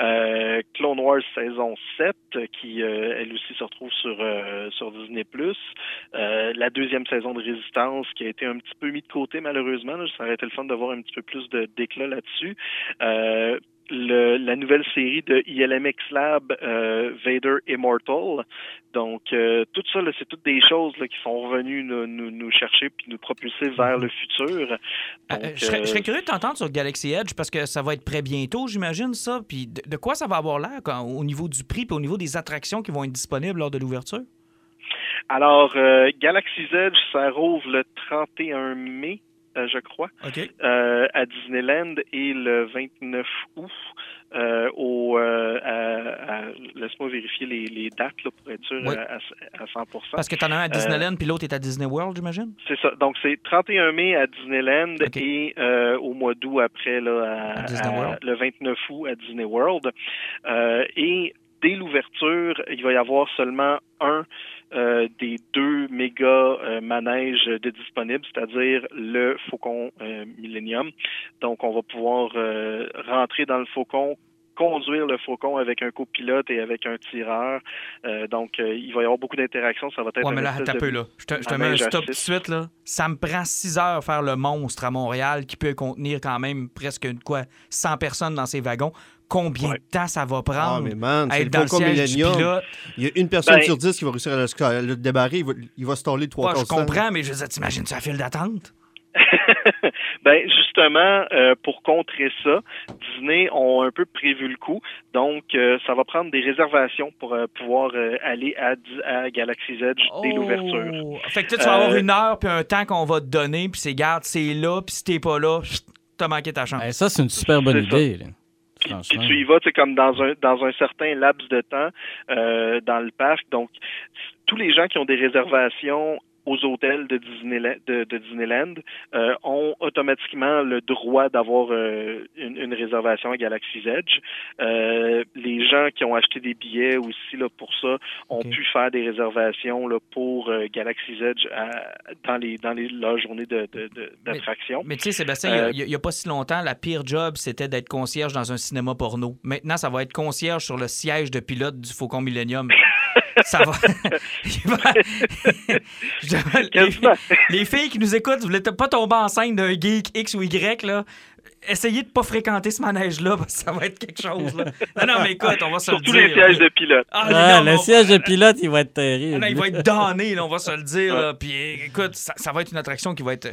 euh, Clone Wars saison 7, qui euh, elle aussi se retrouve sur euh, sur Disney+, euh, la deuxième saison de Résistance qui a été un petit peu mis de côté malheureusement. Ça aurait été le de voir un petit peu plus de d'éclat là-dessus. Euh, le- la nouvelle série de ILMX Lab, euh, Vader Immortal. Donc, euh, tout ça, c'est toutes des choses là, qui sont revenues nous, nous, nous chercher puis nous propulser vers le futur. Euh, je, serais, je serais curieux de t'entendre sur Galaxy Edge parce que ça va être prêt bientôt, j'imagine, ça. Puis de, de quoi ça va avoir l'air au niveau du prix puis au niveau des attractions qui vont être disponibles lors de l'ouverture? Alors, Galaxy's Edge, ça rouvre le 31 mai, je crois. Euh, à Disneyland et le 29 août euh, au euh, à- à- laisse-moi vérifier les, les dates là, pour être sûr Oui. à, à 100 Parce que t'en as un à Disneyland puis l'autre est à Disney World, j'imagine? C'est ça. Donc c'est 31 mai à Disneyland et euh, au mois d'août après là à, le 29 août à Disney World. Euh, et dès l'ouverture, il va y avoir seulement un euh, des deux méga euh, manèges de disponibles, c'est-à-dire le Faucon euh, Millennium. Donc, on va pouvoir rentrer dans le Faucon, conduire le Faucon avec un copilote et avec un tireur. Euh, donc, euh, il va y avoir beaucoup d'interactions. Ça va être Ouais, mais là, de- peu, là. Je te, je te mets un stop tout de suite, là. Ça me prend 6 heures faire le monstre à Montréal qui peut contenir quand même presque quoi, 100 personnes dans ses wagons. Combien Ouais. de temps ça va Ah, prendre mais man, à c'est être dans le Faucon siège du Millennium. pilote? Il y a une personne Ben- sur dix qui va réussir à le, sc- à le débarrer. Il va, il va se tourner trois quarts je comprends, mais je veux dire, t'imagines-tu la file d'attente? ben justement, euh, pour contrer ça, Disney ont un peu prévu le coup. Donc, euh, ça va prendre des réservations pour euh, pouvoir euh, aller à, à Galaxy's Edge dès l'ouverture. Oh! Fait que tu sais, tu vas avoir une heure puis un temps qu'on va te donner, puis c'est garde, c'est là, puis si t'es pas là, t'as manqué ta chance. Ça, c'est une super bonne ça. idée. là. Puis, tu y vas, tu sais, comme dans un dans un certain laps de temps euh, dans le parc. Donc, tous les gens qui ont des réservations aux hôtels de Disneyland, de, de Disneyland euh, ont automatiquement le droit d'avoir euh, une, une réservation à Galaxy's Edge. Euh, les gens qui ont acheté des billets aussi là, pour ça ont pu faire des réservations là, pour Galaxy's Edge à- dans les dans les leurs journées de, de, de- d'attraction. Mais tu sais, Sébastien, il a- n'y a, pas si longtemps, la pire job, c'était d'être concierge dans un cinéma porno. Maintenant, ça va être concierge sur le siège de pilote du Faucon Millennium. ça va. Il va- Je- les, filles qui nous écoutent, vous voulez pas tomber enceinte d'un geek X ou Y, là. Essayez de pas fréquenter ce manège-là, parce que ça va être quelque chose. Là. Non, non, mais écoute, on va se Surtout le dire. les sièges de pilote. Ah, Ah, non, le on- siège de pilote, il va être ah terrible. non, il va être donné, là, on va se le dire. là. Puis écoute, ça, ça va être une attraction qui va être. euh,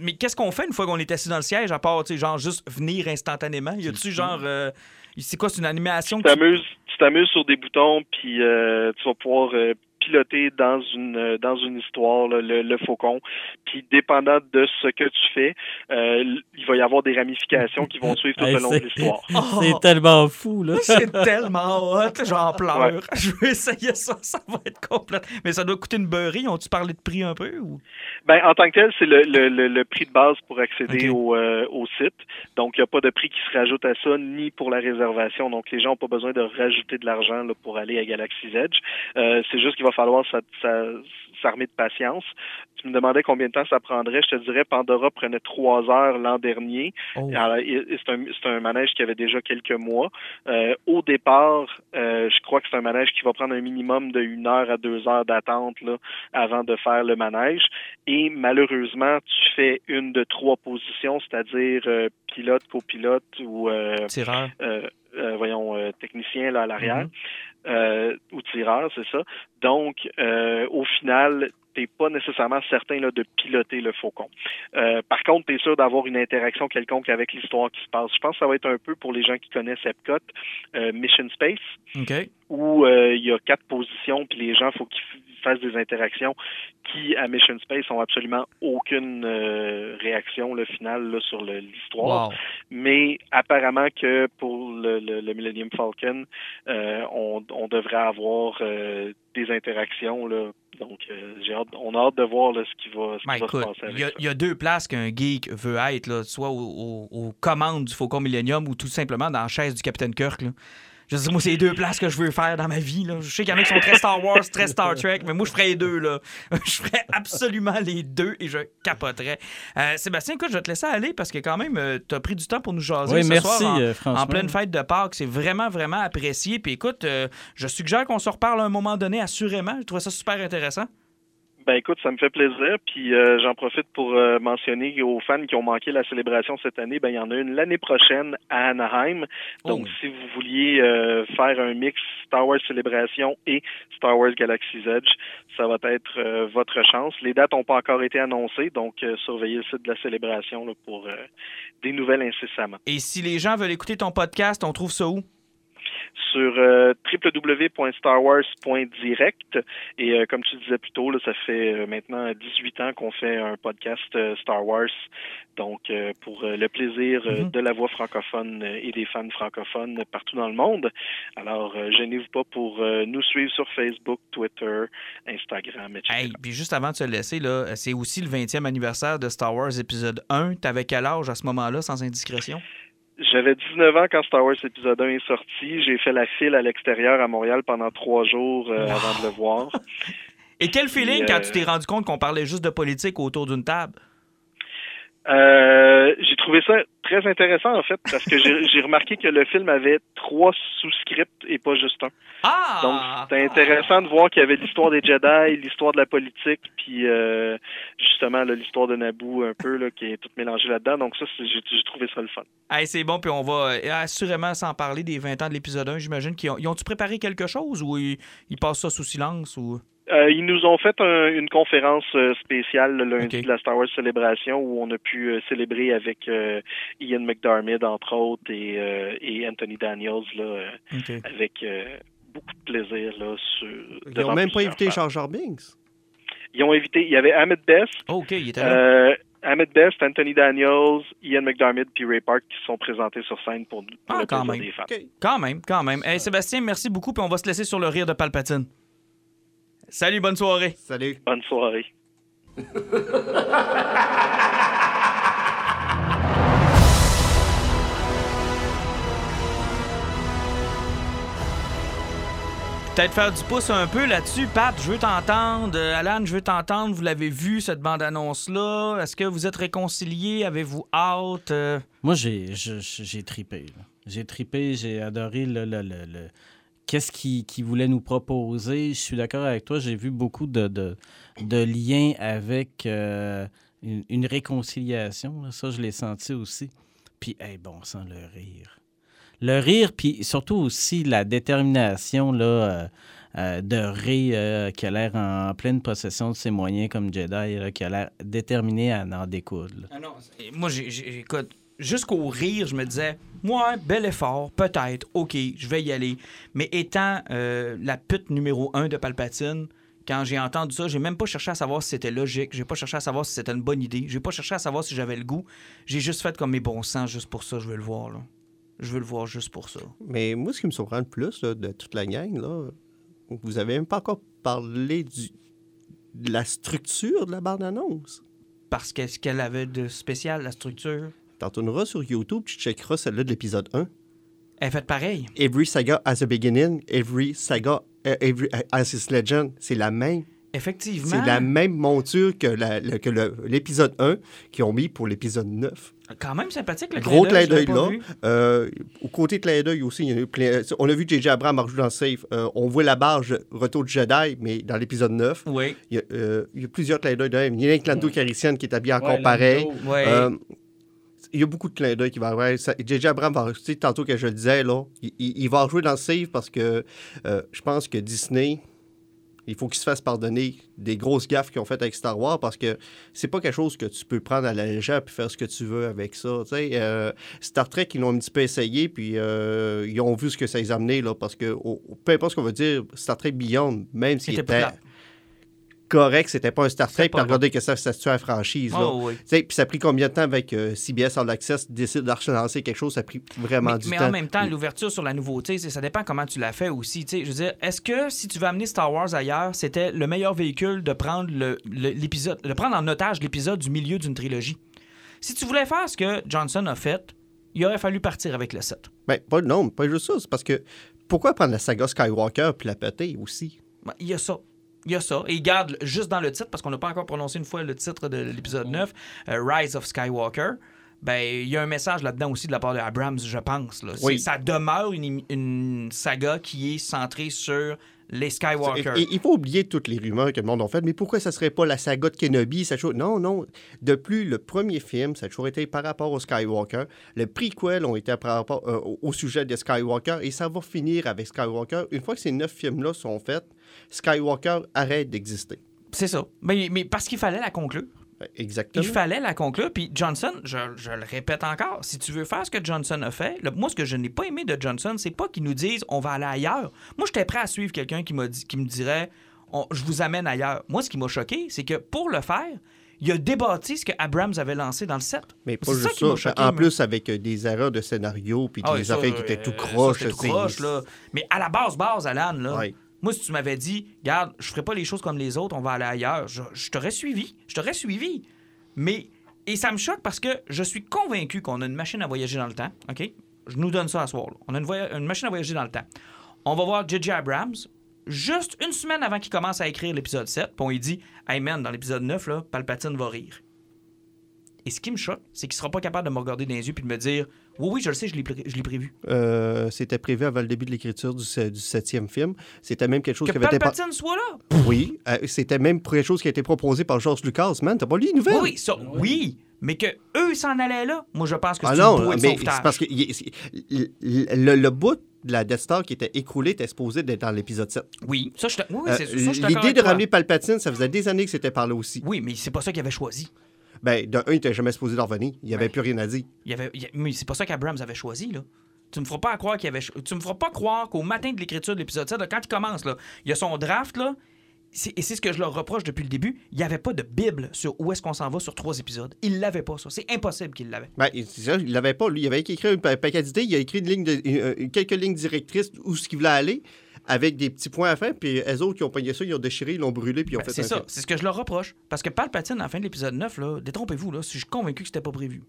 mais qu'est-ce qu'on fait une fois qu'on est assis dans le siège, à part, tu sais, genre, juste venir instantanément? Y a-tu genre. euh, c'est quoi, c'est une animation tu t'amuses sur des boutons puis euh, tu vas pouvoir euh, piloter dans une euh, dans une histoire le, le, faucon. Puis dépendant de ce que tu fais, euh, il va y avoir des ramifications qui vont suivre tout au long de l'histoire. C'est tellement fou là. C'est tellement hot, j'en pleure. Je veux essayer ça, ça va être complète. Mais ça doit coûter une beurrée. Ont-tu parlé de prix un peu ou? Ben en tant que tel, c'est le, le, le, prix de base pour accéder au, euh, au site. Donc il n'y a pas de prix qui se rajoute à ça ni pour la réservation. Donc les gens n'ont pas besoin de rajouter de l'argent pour aller à Galaxy's Edge. Euh, c'est juste qu'il va falloir s'armer de patience. Tu me demandais combien de temps ça prendrait. Je te dirais, Pandora prenait trois heures l'an dernier. Oh. C'est un, un, manège qui avait déjà quelques mois. Euh, au départ, euh, je crois que c'est un manège qui va prendre un minimum de une heure à deux heures d'attente avant de faire le manège. Et malheureusement, tu fais une de trois positions, c'est-à-dire pilote, copilote ou tireur. voyons, technicien là, à l'arrière. Mm-hmm. Euh, ou tireur, c'est ça. Donc, euh, au final, t'es pas nécessairement certain là, de piloter le faucon. Euh, par contre, tu es sûr d'avoir une interaction quelconque avec l'histoire qui se passe. Je pense que ça va être un peu pour les gens qui connaissent Epcot, Mission Space, où il y a quatre positions, puis les gens, faut qu'ils fassent des interactions qui, à Mission Space, ont absolument aucune euh, réaction le final sur l'histoire. Mais apparemment que pour le, le, Millennium Falcon, euh, on, on, devrait avoir euh, des interactions. Là. Donc, j'ai hâte, on a hâte de voir ce qui va, ce qui va se passer. Il y, a deux places qu'un geek veut être, là, soit aux, commandes du Faucon Millennium ou tout simplement dans la chaise du Capitaine Kirk. Là. Je dis, moi, c'est les deux places que je veux faire dans ma vie. Là. Je sais qu'il y en a qui sont très Star Wars, très Star Trek, mais moi, je ferais les deux. Là. Je ferais absolument les deux et je capoterais. Euh, Sébastien, écoute, je vais te laisser aller parce que quand même, euh, tu as pris du temps pour nous jaser oui, ce merci, soir en, euh, en, pleine fête de Pâques. C'est vraiment, vraiment apprécié. Puis écoute, je suggère qu'on se reparle à un moment donné, assurément. Je trouve ça super intéressant. Ben écoute, ça me fait plaisir. Puis euh, j'en profite pour euh, mentionner aux fans qui ont manqué la célébration cette année, ben il y en a une l'année prochaine à Anaheim. Donc oh. si vous vouliez euh, faire un mix Star Wars Célébration et Star Wars Galaxy's Edge, ça va être votre chance. Les dates n'ont pas encore été annoncées, donc surveillez le site de la célébration là, pour des nouvelles incessamment. Et si les gens veulent écouter ton podcast, on trouve ça où? Sur euh, www.starwars.direct. Et euh, comme tu disais plus tôt, là, ça fait euh, maintenant 18 ans qu'on fait un podcast Star Wars. Donc, pour le plaisir mm-hmm. de la voix francophone et des fans francophones partout dans le monde. Alors, gênez-vous pas pour nous suivre sur Facebook, Twitter, Instagram, etc. Hey, puis juste avant de se laisser, là, c'est aussi le 20e anniversaire de Star Wars épisode 1. T'avais quel âge à ce moment-là, sans indiscrétion? J'avais 19 ans quand Star Wars épisode 1 est sorti. J'ai fait la file à l'extérieur à Montréal pendant trois jours euh, avant de le voir. Et quel feeling quand tu t'es rendu compte qu'on parlait juste de politique autour d'une table? Euh, j'ai trouvé ça très intéressant en fait parce que j'ai remarqué que le film avait trois sous-scripts et pas juste un. Ah! Donc c'était intéressant de voir qu'il y avait l'histoire des Jedi, l'histoire de la politique, puis euh, justement l'histoire de Naboo un peu là, qui est tout mélangé là-dedans. Donc ça, j'ai trouvé ça le fun. Hey, c'est bon, puis on va euh, assurément s'en parler des 20 ans de l'épisode 1. J'imagine qu'ils ont, ont-tu préparé quelque chose ou ils, ils passent ça sous silence ou... Euh, ils nous ont fait une conférence euh, spéciale le lundi de la Star Wars Célébration où on a pu euh, célébrer avec Ian McDermott, entre autres, et, Anthony Daniels, là, avec beaucoup de plaisir. Là, sur, ils n'ont même pas invité Jar Jar Binks? Ils ont invité, il y avait Ahmed Best. Oh, OK, il était là. Ahmed Best, Anthony Daniels, Ian McDermott puis Ray Park qui sont présentés sur scène pour, pour ah, quand même. des fans. Quand même, quand même. Sébastien, merci beaucoup, puis on va se laisser sur le rire de Palpatine. Salut, bonne soirée. Salut. Bonne soirée. Peut-être faire du pouce un peu là-dessus. Pat, je veux t'entendre. Euh, Alan, je veux t'entendre. Vous l'avez vu, cette bande-annonce-là. Est-ce que vous êtes réconciliés? Avez-vous hâte? Euh? Moi, j'ai, j'ai, tripé. J'ai tripé, j'ai adoré le, le, le qu'est-ce qu'il voulait nous proposer? Je suis d'accord avec toi, j'ai vu beaucoup de, de, liens avec euh, une, réconciliation. Ça, je l'ai senti aussi. Puis, hey, bon, sans le rire. Le rire, puis surtout aussi la détermination là, euh, euh, de Ray qui a l'air en pleine possession de ses moyens comme Jedi, qui a l'air déterminé à en découdre. Ah non, moi, j'écoute, jusqu'au rire, je me disais, moi, bel effort, peut-être, OK, je vais y aller. Mais étant euh, la pute numéro un de Palpatine, Quand j'ai entendu ça, j'ai même pas cherché à savoir si c'était logique, j'ai pas cherché à savoir si c'était une bonne idée, j'ai pas cherché à savoir si j'avais le goût. J'ai juste fait comme mes bons sens, juste pour ça, je veux le voir. Là. Je veux le voir juste pour ça. Mais moi, ce qui me surprend le plus là, de toute la gang, là, vous avez même pas encore parlé du, de la structure de la bande-annonce. Parce qu'est-ce qu'elle avait de spécial, la structure? T'en tourneras sur YouTube, tu checkeras celle-là de l'épisode 1. Elle est faite pareil. Every saga has a beginning, every saga uh, every, uh, has its legend. C'est la même. Effectivement. C'est la même monture que la- le- que le- l'épisode 1 qu'ils ont mis pour l'épisode 9. Quand même sympathique, le Gros clin d'œil là. Euh, au côté clin d'œil aussi, il y a eu plein- On a vu J.J. Abrams rejoué dans Safe. Euh, on voit la barge Retour du Jedi, mais dans l'épisode 9. Oui. Il y, a, euh, il y a plusieurs clins d'œil. de. Il y a une Lando Calrissian qui est habillé encore Ouais, pareil. Ouais. Il y a beaucoup de clins d'œil qui va avoir. Ça- J.J. Abrams va, tu sais, tantôt que je le disais, là, il, va rejouer dans Save parce que euh, je pense que Disney, il faut qu'il se fasse pardonner des grosses gaffes qu'ils ont faites avec Star Wars parce que c'est pas quelque chose que tu peux prendre à la légère et faire ce que tu veux avec ça. Euh, Star Trek, ils l'ont un petit peu essayé puis euh, ils ont vu ce que ça les a amené là, parce que peu importe ce qu'on veut dire, Star Trek Beyond, même s'il était plate. Correct, c'était pas un Star Trek, puis regardez que ça, ça se tue à la franchise. Oh, oui. Tu sais, Puis ça a pris combien de temps avec euh, CBS All Access décide d'archancer quelque chose? Ça a pris vraiment Mais, du mais temps. en même temps, l'ouverture sur la nouveauté, ça dépend comment tu l'as fait aussi. tu sais. Je veux dire, est-ce que si tu veux amener Star Wars ailleurs, c'était le meilleur véhicule de prendre le- le- l'épisode, de prendre en otage l'épisode du milieu d'une trilogie? Si tu voulais faire ce que Johnson a fait, il aurait fallu partir avec le 7. Ben, pas, non, pas juste ça. C'est parce que pourquoi prendre la saga Skywalker puis la péter aussi? Ben, Il y a ça. Il y a ça. Et il garde juste dans le titre, parce qu'on n'a pas encore prononcé une fois le titre de l'épisode 9, euh, Rise of Skywalker. Ben, il y a un message là-dedans aussi de la part de Abrams, je pense. Là. Oui. Ça demeure une, une saga qui est centrée sur les Skywalker. Et- il faut oublier toutes les rumeurs que le monde a faites. Mais pourquoi ça serait pas la saga de Kenobi? Ça. Non, non. De plus, le premier film, ça a toujours été par rapport au Skywalker. Le prequel ont été par rapport euh, au- sujet de Skywalker. Et ça va finir avec Skywalker. Une fois que ces neuf films-là sont faits, Skywalker arrête d'exister. C'est ça. Mais, mais parce qu'il fallait la conclure. Ben, Exactement. Il fallait la conclure. Puis Johnson, je, je le répète encore, si tu veux faire ce que Johnson a fait, le- moi, ce que je n'ai pas aimé de Johnson, c'est pas qu'il nous dise on va aller ailleurs. Moi, j'étais prêt à suivre quelqu'un qui, m'a dit, qui me dirait on- je vous amène ailleurs. Moi, ce qui m'a choqué, c'est que pour le faire, il a débattu ce que Abrams avait lancé dans le set. Mais pas ça juste ça. choqué, en plus, avec euh, des erreurs de scénario puis Ah des affaires qui étaient tout euh, croches. ça, c'était tout croche, là. Mais à la base, base, Alan, là. Moi, si tu m'avais dit, regarde, je ferai pas les choses comme les autres, on va aller ailleurs, je, t'aurais suivi. Je t'aurais suivi. Mais, et ça me choque parce que je suis convaincu qu'on a une machine à voyager dans le temps, OK? Je nous donne ça à soir. là. On a une machine à voyager dans le temps. On va voir J.J. Abrams juste une semaine avant qu'il commence à écrire l'épisode 7, puis on lui dit, hey man, dans l'épisode 9, là, Palpatine va rire. Et ce qui me choque, c'est qu'il sera pas capable de me regarder dans les yeux puis de me dire, oui, oui, je le sais, je l'ai pré- je l'ai prévu. Euh, C'était prévu avant le début de l'écriture du, se- du septième film. C'était même quelque chose Que qui avait été... par- Palpatine soit là? Oui, euh, c'était même quelque chose qui a été proposé par George Lucas. Man, t'as pas lu les nouvelles? Oui, oui, ça, oui. Mais que eux s'en allaient là, moi je pense que c'est Ah non, mais c'est parce que le, le- bout de la Death Star qui était écroulé était supposé d'être dans l'épisode 7. Oui, ça, je oui, Euh, ça, je L'idée de toi. ramener Palpatine, ça faisait des années que c'était par là aussi. Oui, mais c'est pas ça qu'il avait choisi. Ben, de un, il était jamais supposé d'en revenir. Il n'y avait Ouais. plus rien à dire. Il avait, il mais c'est pas ça qu'Abrams avait choisi, là. Tu me feras pas croire qu'il avait. Tu me feras pas croire qu'au matin de l'écriture de l'épisode 7, là, quand il commence, là, il y a son draft, là. Et c'est ce que je leur reproche depuis le début. Il n'y avait pas de Bible sur où est-ce qu'on s'en va sur trois épisodes. Il l'avait pas, ça. C'est impossible qu'il l'avait. Ben, il c'est ça, il l'avait pas, lui. Il avait écrit un pa- paquet d'idées. Il a écrit une ligne de, euh, quelques lignes directrices où ce qu'il voulait aller, avec des petits points à faire. Puis eux autres qui ont pogné ça, ils ont déchiré, ils l'ont brûlé, puis ils ont Ben, fait c'est ça. C'est ce que je leur reproche. Parce que Palpatine, à la fin de l'épisode 9, là, détrompez-vous, là, je suis convaincu que c'était pas prévu.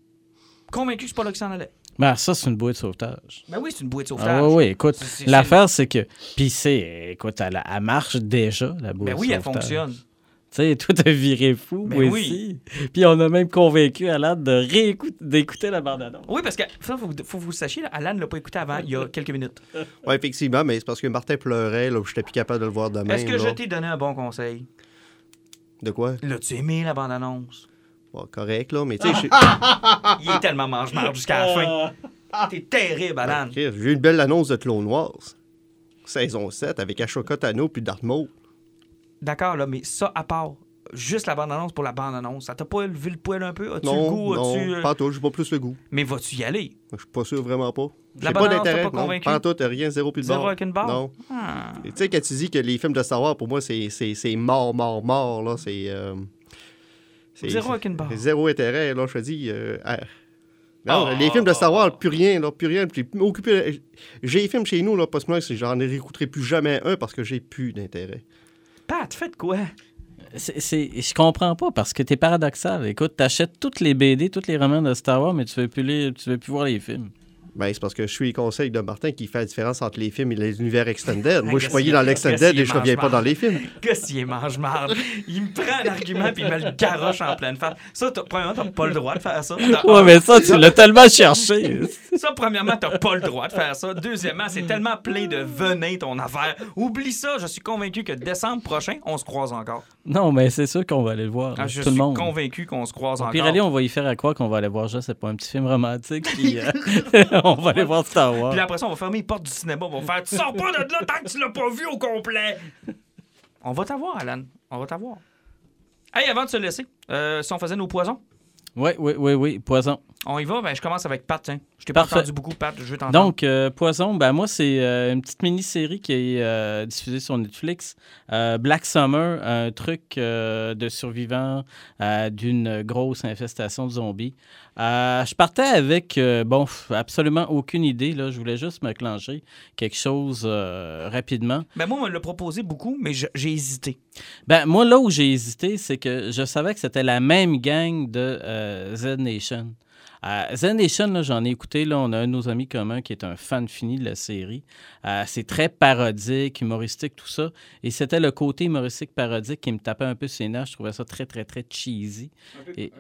Convaincu que c'est pas là que ça en allait. Ben, ça, c'est une bouée de sauvetage. Ben oui, c'est une bouée de sauvetage. Ah oui, oui, écoute, l'affaire, c'est que... Puis c'est, écoute, elle, elle marche déjà, la bouée Ben de oui, elle sauvetage. fonctionne. Tu sais, toi, t'as viré fou, Ben moi oui. aussi. Puis on a même convaincu Alan de réécouter, d'écouter la bande-annonce. Oui, parce que ça, faut, faut que vous sachiez, là, Alan ne l'a pas écouté avant, il y a quelques minutes. Ouais, effectivement, mais c'est parce que Martin pleurait, là, je n'étais plus capable de le voir demain. Est-ce que je t'ai donné un bon conseil? De quoi? L'as-tu aimé, la bande-annonce? Bon, correct, là, mais tu sais, Il est tellement mange-marde jusqu'à la fin. T'es terrible, Alan. J'ai eu une belle annonce de Clone Wars. Saison 7 avec Ashoka Tano puis Darth Maul. D'accord, là, mais ça, à part, juste la bande-annonce pour la bande-annonce. Ça t'a pas levé le poil un peu? As-tu le goût? non, As-tu, euh, pas tout, j'ai pas plus le goût. Mais vas-tu y aller? Je suis pas sûr, vraiment pas. La J'ai pas d'intérêt, pas non. convaincu? Pas tout, rien, zéro plus de Zéro avec une barre? Non. Ah. Tu sais, quand tu dis que les films de Star Wars, pour moi, c'est c'est- c'est mort, mort, mort, là, c'est... euh, c'est- Zéro avec une barre. Zéro intérêt, là, je te dis... euh, ah. Non, Oh. les films de Star Wars, plus rien, là, plus rien. Puis occupé... J'ai des films chez nous, là, c'est- j'en ai réécouterai plus jamais un parce que j'ai plus d'intérêt. Pat, faites quoi? Je comprends pas parce que t'es paradoxal. Écoute, t'achètes toutes les BD, tous les romans de Star Wars, mais tu veux plus lire, tu veux plus voir les films. Ben, c'est parce que je suis les conseils de Martin qui fait la différence entre les films et les univers extended. Moi, je suis qu'il- dans l'extended et je reviens mange pas dans les films. Qu'est-ce qu'il est mange-marde? Il me prend un argument puis il me le garoche en pleine face. Ça, t'as- premièrement, t'as pas le droit de faire ça. T'as- Ouais, mais ça, tu l'as tellement cherché. Ça, premièrement, t'as pas le droit de faire ça. Deuxièmement, c'est tellement plein de venin ton affaire. Oublie ça, je suis convaincu que décembre prochain, on se croise encore. Non, mais c'est sûr qu'on va aller le voir. Ah, je tout suis le monde. convaincu qu'on se croise Au encore. pire aller, on va y faire à quoi qu'on va aller voir ça. C'est pas un petit film romantique. Puis, euh, on va aller voir Star Wars. Puis après ça, on va fermer les portes du cinéma. On va faire Tu sors pas de là tant que tu l'as pas vu au complet. On va t'avoir, Alan. On va t'avoir. Hey, avant de se laisser, euh, si on faisait nos poisons, Oui, oui, oui, oui. Poison. On y va? Ben, je commence avec Pat. Tiens. Je t'ai pas entendu beaucoup, Pat. Je veux t'entendre. Donc, euh, Poison, ben moi, c'est euh, une petite mini-série qui est euh, diffusée sur Netflix. Black Summer, un truc de survivants d'une grosse infestation de zombies. Je partais avec, bon, absolument aucune idée. Là. Je voulais juste me clencher quelque chose rapidement. Ben, moi, on me l'a proposé beaucoup, mais j'ai hésité. Ben, moi, là où j'ai hésité, c'est que je savais que c'était la même gang de Z Nation. Euh, Z Nation, là, j'en ai écouté. Là, on a un de nos amis communs qui est un fan fini de la série. Euh, c'est très parodique, humoristique, tout ça. Et c'était le côté humoristique parodique qui me tapait un peu ses nerfs. Je trouvais ça très, très, très cheesy. Et-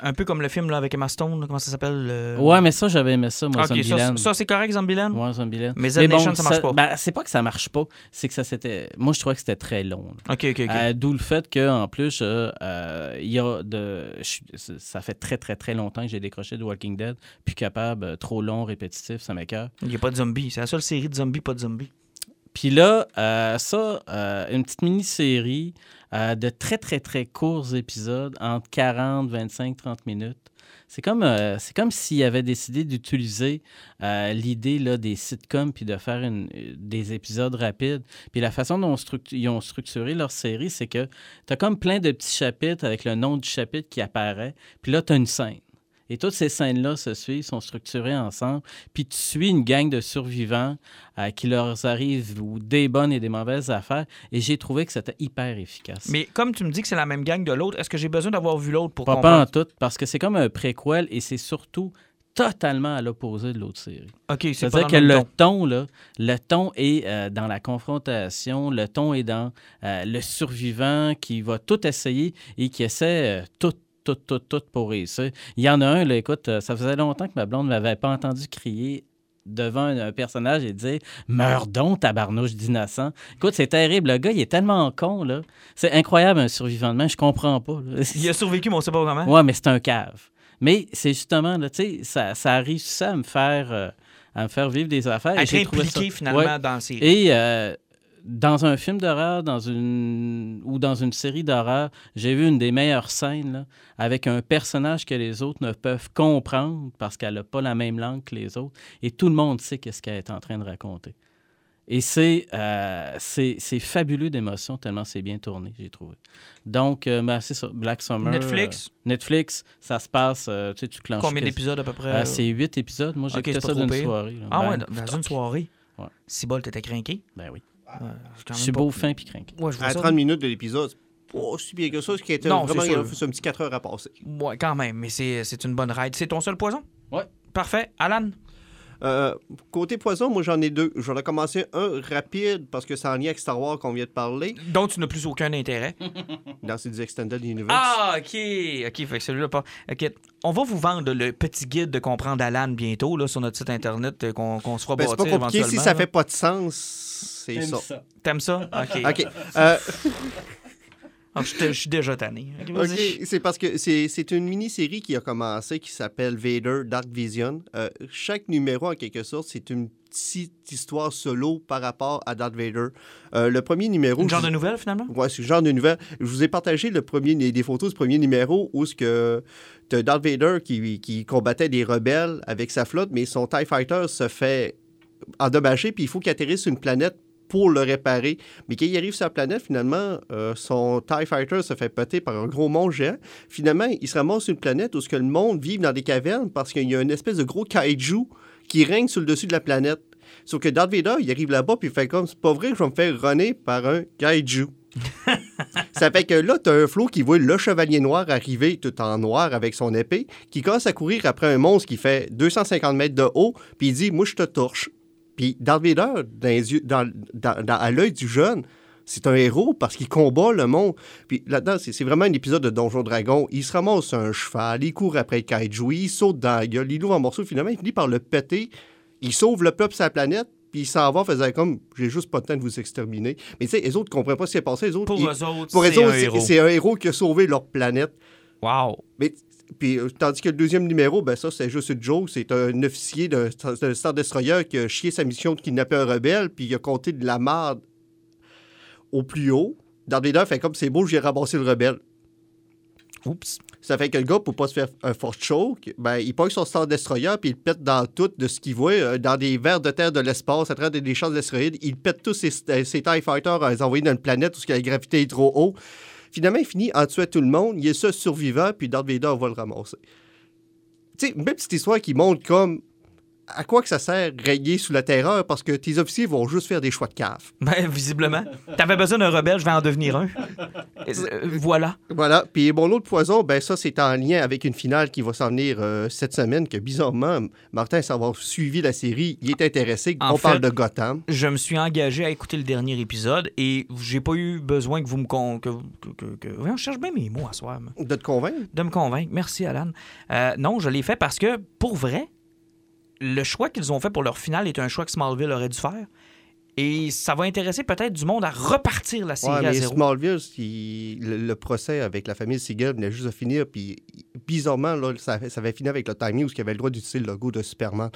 Un peu comme le film là, avec Emma Stone. comment ça s'appelle? le- Ouais, mais ça, j'avais aimé ça, moi, ça, Zombieland. ça, c'est correct, Zombieland? Ouais, Zombieland. Mais Z Nation, ça marche pas. ben, c'est pas que ça marche pas, c'est que ça c'était. Moi, je trouvais que c'était très long. là. OK, OK, OK. Euh, D'où le fait qu'en plus, euh, euh, il y a de. je ça fait très, très, très longtemps que j'ai décroché de Walking Dead. Plus capable, trop long, répétitif, ça m'écoeure. Il n'y a pas de zombies. C'est la seule série de zombies, pas de zombies. Puis là, euh, ça, euh, une petite mini-série euh, de très, très, très courts épisodes, entre 40, 25, 30 minutes. C'est comme, c'est comme s'ils avaient décidé d'utiliser l'idée des sitcoms puis de faire des épisodes rapides. Puis la façon dont ils ont structuré leur série, c'est que tu as comme plein de petits chapitres avec le nom du chapitre qui apparaît. Puis là, tu as une scène. Et toutes ces scènes-là se suivent, sont structurées ensemble. Puis tu suis une gang de survivants euh, qui leur arrive ou des bonnes et des mauvaises affaires. Et j'ai trouvé que c'était hyper efficace. Mais comme tu me dis que c'est la même gang de l'autre, est-ce que j'ai besoin d'avoir vu l'autre pour pas, comprendre? pas en tout, parce que c'est comme un préquel et c'est surtout totalement à l'opposé de l'autre série. OK, c'est C'est-à-dire que le ton. ton, là, le ton est euh, dans la confrontation, le ton est dans euh, le survivant qui va tout essayer et qui essaie euh, tout, tout, tout, tout pour réussir. Il y en a un, là, écoute, euh, ça faisait longtemps que ma blonde ne m'avait pas entendu crier devant un, personnage et dire Meurs donc, tabarnouche d'innocent. Écoute, c'est terrible. Le gars, il est tellement con, là. C'est incroyable, un survivant de même. Je comprends pas. là. Il a survécu, mais on sait pas comment. Ouais, mais c'est un cave. Mais c'est justement, là, tu sais, ça, ça a réussi à me faire, euh, à me faire vivre des affaires. et Être impliqué, ça- finalement, Ouais. dans série. Et euh, dans un film d'horreur dans une... ou dans une série d'horreur, j'ai vu une des meilleures scènes là, avec un personnage que les autres ne peuvent comprendre parce qu'elle n'a pas la même langue que les autres. Et tout le monde sait qu'est-ce qu'elle est en train de raconter. Et c'est euh, fabuleux d'émotion tellement c'est bien tourné, j'ai trouvé. Donc, euh, ben, c'est ça, Black Summer. Netflix? euh, Netflix, ça se passe, euh, tu sais, tu clenches. Combien d'épisodes à peu près? C'est huit épisodes. Moi, j'ai Ok, écouté ça d'une soirée. là. Ah Ben, ouais, dans dans une soirée? Ouais. Si bol, t'étais craqué? Ben oui. C'est beau, fin puis. Ouais, vois À ça. 30 minutes de l'épisode, aussi bien que ça, ce qui était Non, vraiment un petit 4 heures à passer. Ouais, quand même, mais c'est c'est une bonne ride. C'est ton seul poison? Ouais. Parfait. Alan? Euh, côté poison, moi j'en ai deux. J'en ai commencé un rapide parce que c'est en lien avec Star Wars qu'on vient de parler. dont tu n'as plus aucun intérêt. Dans ces Extended Universe. Ah, OK. OK, fait que celui-là pas. OK. On va vous vendre le petit guide de comprendre Alan bientôt là, sur notre site internet euh, qu'on qu'on se fera Ben, c'est bâtir pas compliqué. Si ça là. fait pas de sens, c'est ça. T'aimes ça? OK. OK. Euh, Ah, je suis déjà tanné. C'est parce que c'est une mini-série qui a commencé qui s'appelle Vader Dark Vision. Euh, chaque numéro, en quelque sorte, c'est une petite histoire solo par rapport à Darth Vader. Euh, le premier numéro... Une genre je- de nouvelle, finalement? Ouais, c'est le genre de nouvelle. Je vous ai partagé le premier, des photos du premier numéro où ce que t'as Darth Vader qui, qui combattait des rebelles avec sa flotte, mais son TIE Fighter se fait endommager, puis il faut qu'il atterrisse sur une planète pour le réparer. Mais quand il arrive sur la planète, finalement, euh, son TIE Fighter se fait péter par un gros monstre géant. Finalement, il se ramasse sur une planète où ce que le monde vit dans des cavernes parce qu'il y a une espèce de gros kaiju qui règne sur le dessus de la planète. Sauf que Darth Vader, il arrive là-bas puis il fait comme, c'est pas vrai que je vais me faire runner par un kaiju. Ça fait que là, t'as un flot qui voit le chevalier noir arriver tout en noir avec son épée, qui commence à courir après un monstre qui fait 250 mètres de haut, puis il dit Moi, je te torche. Puis Darth Vader, dans les yeux- dans- dans- dans- à l'œil du jeune, c'est un héros parce qu'il combat le monde. Puis là-dedans, c'est vraiment un épisode de Donjon Dragon. Il se ramasse un cheval, il court après kaiju, il saute dans la gueule, il l'ouvre en morceaux, finalement, il finit par le péter. Il sauve le peuple la planète, puis il s'en va en faisant comme J'ai juste pas le temps de vous exterminer. Mais tu sais, les autres ne comprennent pas ce qui s'est passé. Les autres, Pour ils- eux autres, pour c'est un héros. un héros qui a sauvé leur planète. Wow. Mais, puis, euh, tandis que le deuxième numéro, ben ça, c'est juste une joke. C'est un officier d'un Star Destroyer qui a chié sa mission de kidnapper un rebelle, puis il a compté de la merde au plus haut. Darth Vader fait comme c'est beau, j'ai ramassé le rebelle. Oups. Ça fait que le gars, pour pas se faire un force choke, ben, il pogne son Star Destroyer puis il pète dans tout de ce qu'il voit, euh, dans des vers de terre de l'espace, à travers des, des champs d'astéroïdes. Il pète tous ses, euh, ses TIE Fighters en les envoyant dans une planète où la gravité est trop haut. Finalement, il finit en tuant tout le monde. Il est seul survivant, puis Darth Vader va le ramasser. Tu sais, une belle petite histoire qui montre comme à quoi que ça sert régner sous la terreur parce que tes officiers vont juste faire des choix de cave? Ben, visiblement. T'avais besoin d'un rebelle, je vais en devenir un. Euh, voilà. Voilà. Puis mon autre poison, ben ça, c'est en lien avec une finale qui va s'en venir euh, cette semaine, que bizarrement, Martin, sans avoir suivi la série, il est intéressé. En On parle de Gotham. Je me suis engagé à écouter le dernier épisode et j'ai pas eu besoin que vous me con... que, que, je cherche bien mes mots à soir. De te convaincre? de me convaincre. Merci, Alan. Euh, non, je l'ai fait parce que, pour vrai, le choix qu'ils ont fait pour leur finale est un choix que Smallville aurait dû faire. Et ça va intéresser peut-être du monde à repartir la série Ouais, à mais zéro. Smallville, il- le, le procès avec la famille Siegel venait juste de finir, puis bizarrement, là, ça, ça avait fini avec le Time News qui avait le droit d'utiliser le logo de Superman.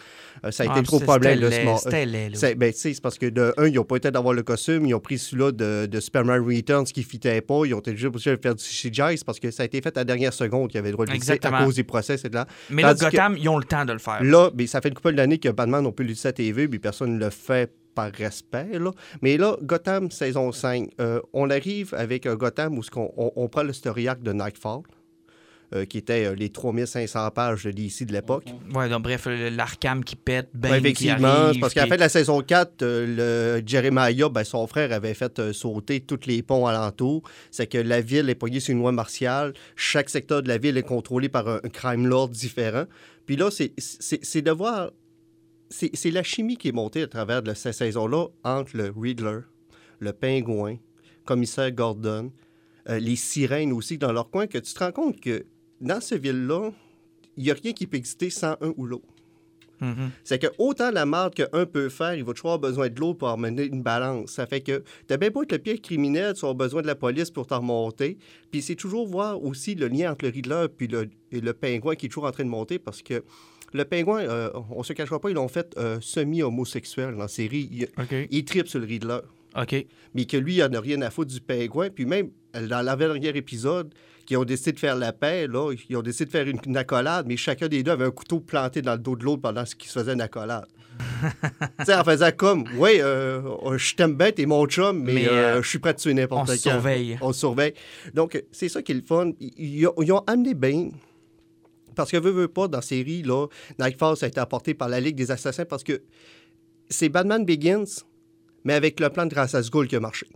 Euh, ça a Ah, été trop problème Small- C'était ben, c'est parce que de un, ils n'ont pas été d'avoir le costume, ils ont pris celui-là de, de Superman Returns qui ne fitait pas, ils ont été obligés de faire du CGI, parce que ça a été fait à la dernière seconde qu'ils avaient le droit de l'utiliser à cause des procès, c'est là. Mais là, Tandis que- Gotham, ils ont le temps de le faire. Là, mais ça fait une couple d'années que Batman, on peut l'utiliser à TV, puis personne ne le fait par respect. Là. Mais là, Gotham saison 5, euh, on arrive avec un Gotham où qu'on- on, on prend le story arc de Nightfall, euh, qui était euh, les 3500 pages de DC de l'époque. Ouais, donc bref, l'Arkham qui pète, ben Ouais, qui effectivement, arrive. parce qu'à la qui- fin de la saison 4, euh, le Jeremiah, ben, son frère, avait fait euh, sauter tous les ponts alentours. C'est que la ville est poignée sur une loi martiale. Chaque secteur de la ville est contrôlé par un, un crime lord différent. Puis là, c'est de voir... C'est la chimie qui est montée à travers de cette saison-là entre le Riddler, le Pingouin, commissaire Gordon, euh, les sirènes aussi dans leur coin, que tu te rends compte que dans cette ville-là, il n'y a rien qui peut exister sans un ou l'autre. Mhm. C'est que autant la marde qu'un peut faire, il va toujours avoir besoin de l'autre pour amener une balance. Ça fait que t'as bien beau être le pire criminel, tu vas avoir besoin de la police pour t'en remonter. Puis c'est toujours voir aussi le lien entre le Riddler puis le, et le pingouin qui est toujours en train de monter parce que le pingouin, euh, on se cachera pas, ils l'ont fait euh, semi-homosexuel dans la série. Il, OK. il tripe sur le Riddler. OK. Mais que lui, il en a rien à foutre du pingouin. Puis même dans l'avant-dernier épisode, qui ont décidé de faire la paix, là, ils ont décidé de faire une, une accolade, mais chacun des deux avait un couteau planté dans le dos de l'autre pendant ce qui se faisait une accolade. tu sais, en faisant comme, oui, je t'aime bien, t'es mon chum, mais, Mais, euh, euh, je suis prêt à tuer n'importe on quand. se surveille. On surveille. Donc, c'est ça qui est le fun. Ils, ils ont, ils ont amené bien. Parce que, veut, veut pas, dans la série, là, Nightfall, ça a été apporté par la Ligue des Assassins parce que c'est Batman Begins, mais avec le plan de Ra's al Ghul qui a marché.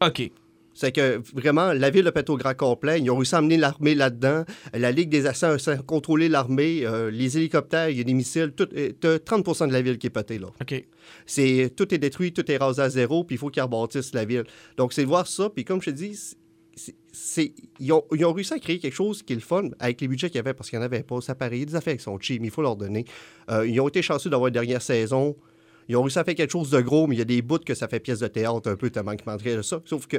OK. C'est que vraiment, la ville a pété au grand complet. Ils ont réussi à amener l'armée là-dedans. La Ligue des Assassins a contrôlé l'armée. Euh, les hélicoptères, il y a des missiles. Tout, euh, t'as 30 de la ville qui est pétée, là. OK. C'est, tout est détruit, tout est rasé à zéro, puis il faut qu'ils rebâtissent la ville. Donc, c'est de voir ça. Puis comme je te dis, c'est, ils, ont, ils ont réussi à créer quelque chose qui est le fun avec les budgets qu'il y avait, parce qu'il n'y en avait pas. Ça paraît, des affaires qui sont cheap, mais il faut leur donner. Euh, ils ont été chanceux d'avoir une dernière saison. Ils ont réussi à faire quelque chose de gros, mais il y a des bouts que ça fait pièce de théâtre un peu, tellement qu'ils manqueraient de ça. Sauf que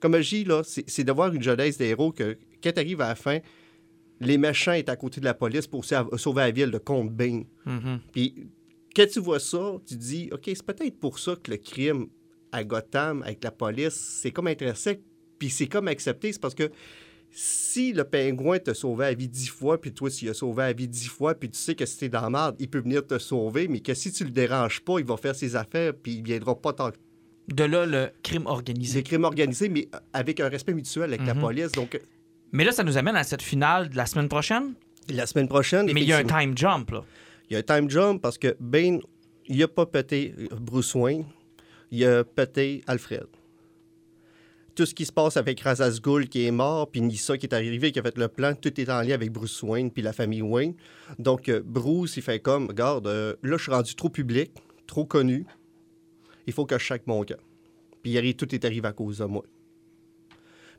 Comme je dis, là, c'est c'est de voir une jeunesse des héros que, quand tu arrives à la fin, les méchants est à côté de la police pour sa- sauver la ville de Comte Bing. Mhm. Puis quand tu vois ça, tu te dis, OK, c'est peut-être pour ça que le crime à Gotham, avec la police, c'est comme intrinsèque, puis c'est comme accepté. C'est parce que si le pingouin t'a sauvé la vie dix fois, puis toi, s'il a sauvé la vie dix fois, puis tu sais que si t'es dans la merde, il peut venir te sauver, mais que si tu le déranges pas, il va faire ses affaires, puis il viendra pas tant que De là, le crime c'est organisé. crime organisé, mais avec un respect mutuel avec la Mhm. police. Donc, Mais là, ça nous amène à cette finale de la semaine prochaine? la semaine prochaine, Mais il y a un time jump, là. Il y a un time jump parce que Bane, il a pas pété Bruce Wayne, il a pété Alfred. Tout ce qui se passe avec Razaz Ghul qui est mort, puis Nissa qui est arrivé, qui a fait le plan, tout est en lien avec Bruce Wayne puis la famille Wayne. Donc, euh, Bruce, il fait comme, regarde, euh, là, je suis rendu trop public, trop connu, il faut que je chaque mon camp. Puis tout est arrivé à cause de moi.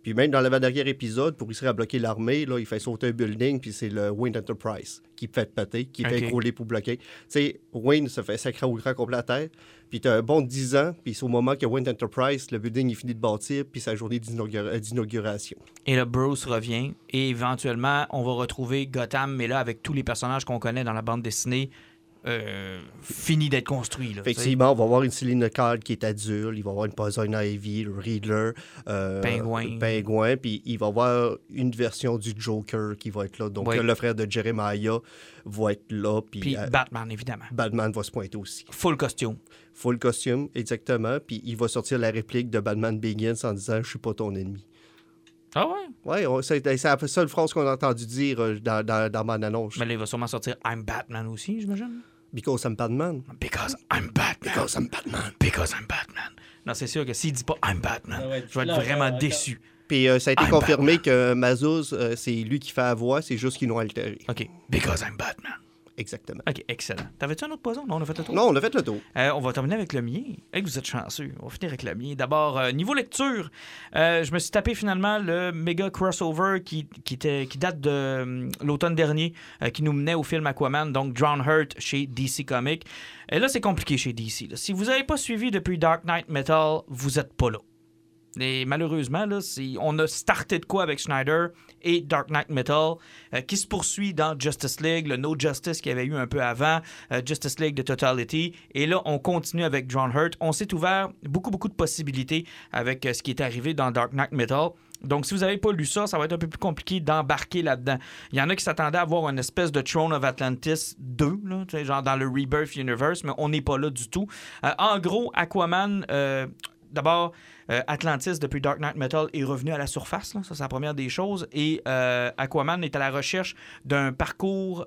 Puis même dans l'avant-dernier épisode, pour réussir à bloquer l'armée, là, il fait sauter un building, puis c'est le Wayne Enterprise qui fait péter, qui fait rouler pour bloquer. Tu sais, Wayne se fait sacrer au grand complet à terre, puis t'as un bon 10 ans, puis c'est au moment que Wayne Enterprise, le building est fini de bâtir, puis sa journée euh, d'inauguration. Et là, Bruce revient. Et éventuellement, on va retrouver Gotham, mais là, avec tous les personnages qu'on connaît dans la bande dessinée, euh, fini d'être là, sais. Effectivement, on va avoir une Céline Card qui est adulte, il va avoir une Poison Ivy, le Riddler, euh, Pingouin. Pingouin, puis il va avoir une version du Joker qui va être là. Donc le frère de Jeremiah va être là, puis Puis euh, Batman, évidemment. Batman va se pointer aussi. Full costume. Full costume, exactement, puis il va sortir la réplique de Batman Begins en disant « Je suis pas ton ennemi ». Ah ouais? Ouais, on- c'est la seule phrase qu'on a entendu dire euh, dans, dans, dans mon annonce. Mais là, il va sûrement sortir I'm Batman aussi, j'imagine. Because I'm Batman. Because I'm Batman. Because I'm Batman. Because I'm Batman. Non, c'est sûr que s'il dit pas I'm Batman, je vais être vraiment encore. déçu. Puis euh, ça a été I'm confirmé que Mazuz, euh, c'est lui qui fait la voix, c'est juste qu'ils l'ont altéré. OK. Because I'm Batman. Exactement. OK, excellent. T'avais-tu un autre poison? Non, on a fait le tour. Non, on a fait le tour. Euh, on va terminer avec le mien. Que vous êtes chanceux. On va finir avec le mien. D'abord, euh, niveau lecture, euh, je me suis tapé finalement le méga crossover qui, qui, était, qui date de l'automne dernier, qui nous menait au film Aquaman, donc Drown Hurt chez DC Comics. Et là, c'est compliqué chez DC. là. Si vous n'avez pas suivi depuis Dark Knight Metal, vous n'êtes pas là. Et malheureusement, on a starté de quoi avec Schneider et Dark Knight Metal, euh, qui se poursuit dans Justice League, le No Justice qu'il y avait eu un peu avant, euh, Justice League de Totality. Et là, on continue avec John Hurt. On s'est ouvert beaucoup, beaucoup de possibilités avec euh, ce qui est arrivé dans Dark Knight Metal. Donc, si vous n'avez pas lu ça, ça va être un peu plus compliqué d'embarquer là-dedans. Il y en a qui s'attendaient à voir une espèce de Throne of Atlantis 2, là, tu sais, genre dans le Rebirth Universe, mais on n'est pas là du tout. En gros, Aquaman, d'abord, euh, Atlantis, depuis Dark Knight Metal, est revenu à la surface. Ça, c'est la première des choses. Et euh, Aquaman est à la recherche du parcours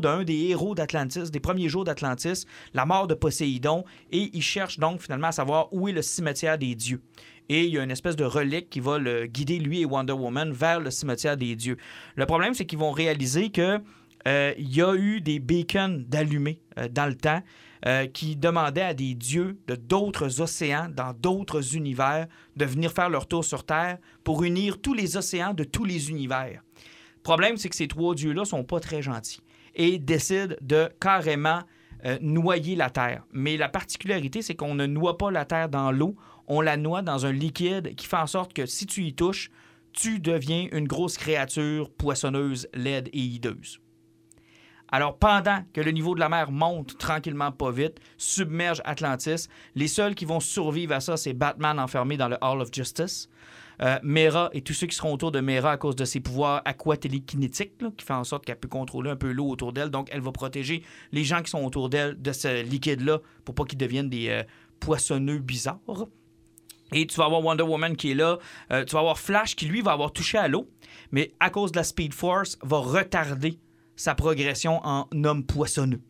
d'un des héros d'Atlantis, des premiers jours d'Atlantis, la mort de Poséidon. Et il cherche donc finalement à savoir où est le cimetière des dieux. Et il y a une espèce de relique qui va le guider, lui et Wonder Woman, vers le cimetière des dieux. Le problème, c'est qu'ils vont réaliser que euh, il y a eu des beacons d'allumés euh, dans le temps euh, qui demandaient à des dieux de d'autres océans, dans d'autres univers, de venir faire leur tour sur Terre pour unir tous les océans de tous les univers. Le problème, c'est que ces trois dieux-là sont pas très gentils et décident de carrément euh, noyer la Terre. Mais la particularité, c'est qu'on ne noie pas la Terre dans l'eau, on la noie dans un liquide qui fait en sorte que si tu y touches, tu deviens une grosse créature poissonneuse, laide et hideuse. Alors, pendant que le niveau de la mer monte tranquillement pas vite, submerge Atlantis, les seuls qui vont survivre à ça, c'est Batman enfermé dans le Hall of Justice, euh, Mera et tous ceux qui seront autour de Mera à cause de ses pouvoirs aquatélékinétiques, qui fait en sorte qu'elle peut contrôler un peu l'eau autour d'elle. Donc, elle va protéger les gens qui sont autour d'elle de ce liquide-là pour pas qu'ils deviennent des euh, poissonneux bizarres. Et tu vas avoir Wonder Woman qui est là. Euh, tu vas avoir Flash qui, lui, va avoir touché à l'eau, mais à cause de la Speed Force, va retarder sa progression en homme poissonneux.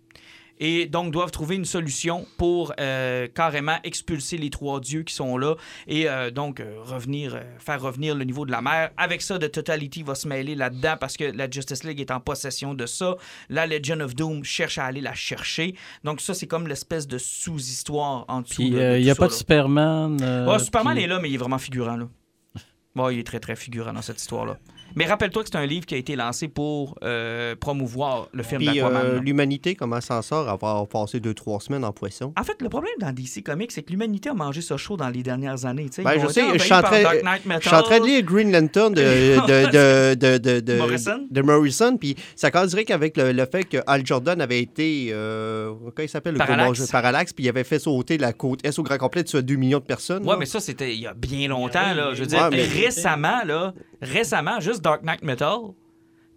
Et donc, doivent trouver une solution pour euh, carrément expulser les trois dieux qui sont là et euh, donc euh, revenir, faire revenir le niveau de la mer. Avec ça, The Totality va se mêler là-dedans parce que la Justice League est en possession de ça. La Legion of Doom cherche à aller la chercher. Donc, ça, c'est comme l'espèce de sous-histoire en dessous. Puis de- de il n'y a ça, pas de là. Superman. euh, Superman puis- est là, mais il est vraiment figurant, là. Bon, il est très, très figurant dans cette histoire-là. Mais rappelle-toi que c'est un livre qui a été lancé pour euh, promouvoir le film d'Aquaman. euh, l'humanité, comment s'en sort avoir passé deux, trois semaines en poisson? En fait, le problème dans DC Comics, c'est que l'humanité a mangé ça chaud dans les dernières années. Ben, je sais, je suis en train- de lire Green Lantern de, de, de, de, Morrison? de Morrison, puis ça dirait qu'avec le, le fait que Al Jordan avait été, euh, comment il s'appelle, Parallax. Parallax, puis il avait fait sauter la côte S au grand complet de 2 millions de personnes. Ouais, là. mais ça, c'était il y a bien longtemps. Là. Je veux Ouais, dire, mais- récemment, là, récemment, juste Dark Knight Metal,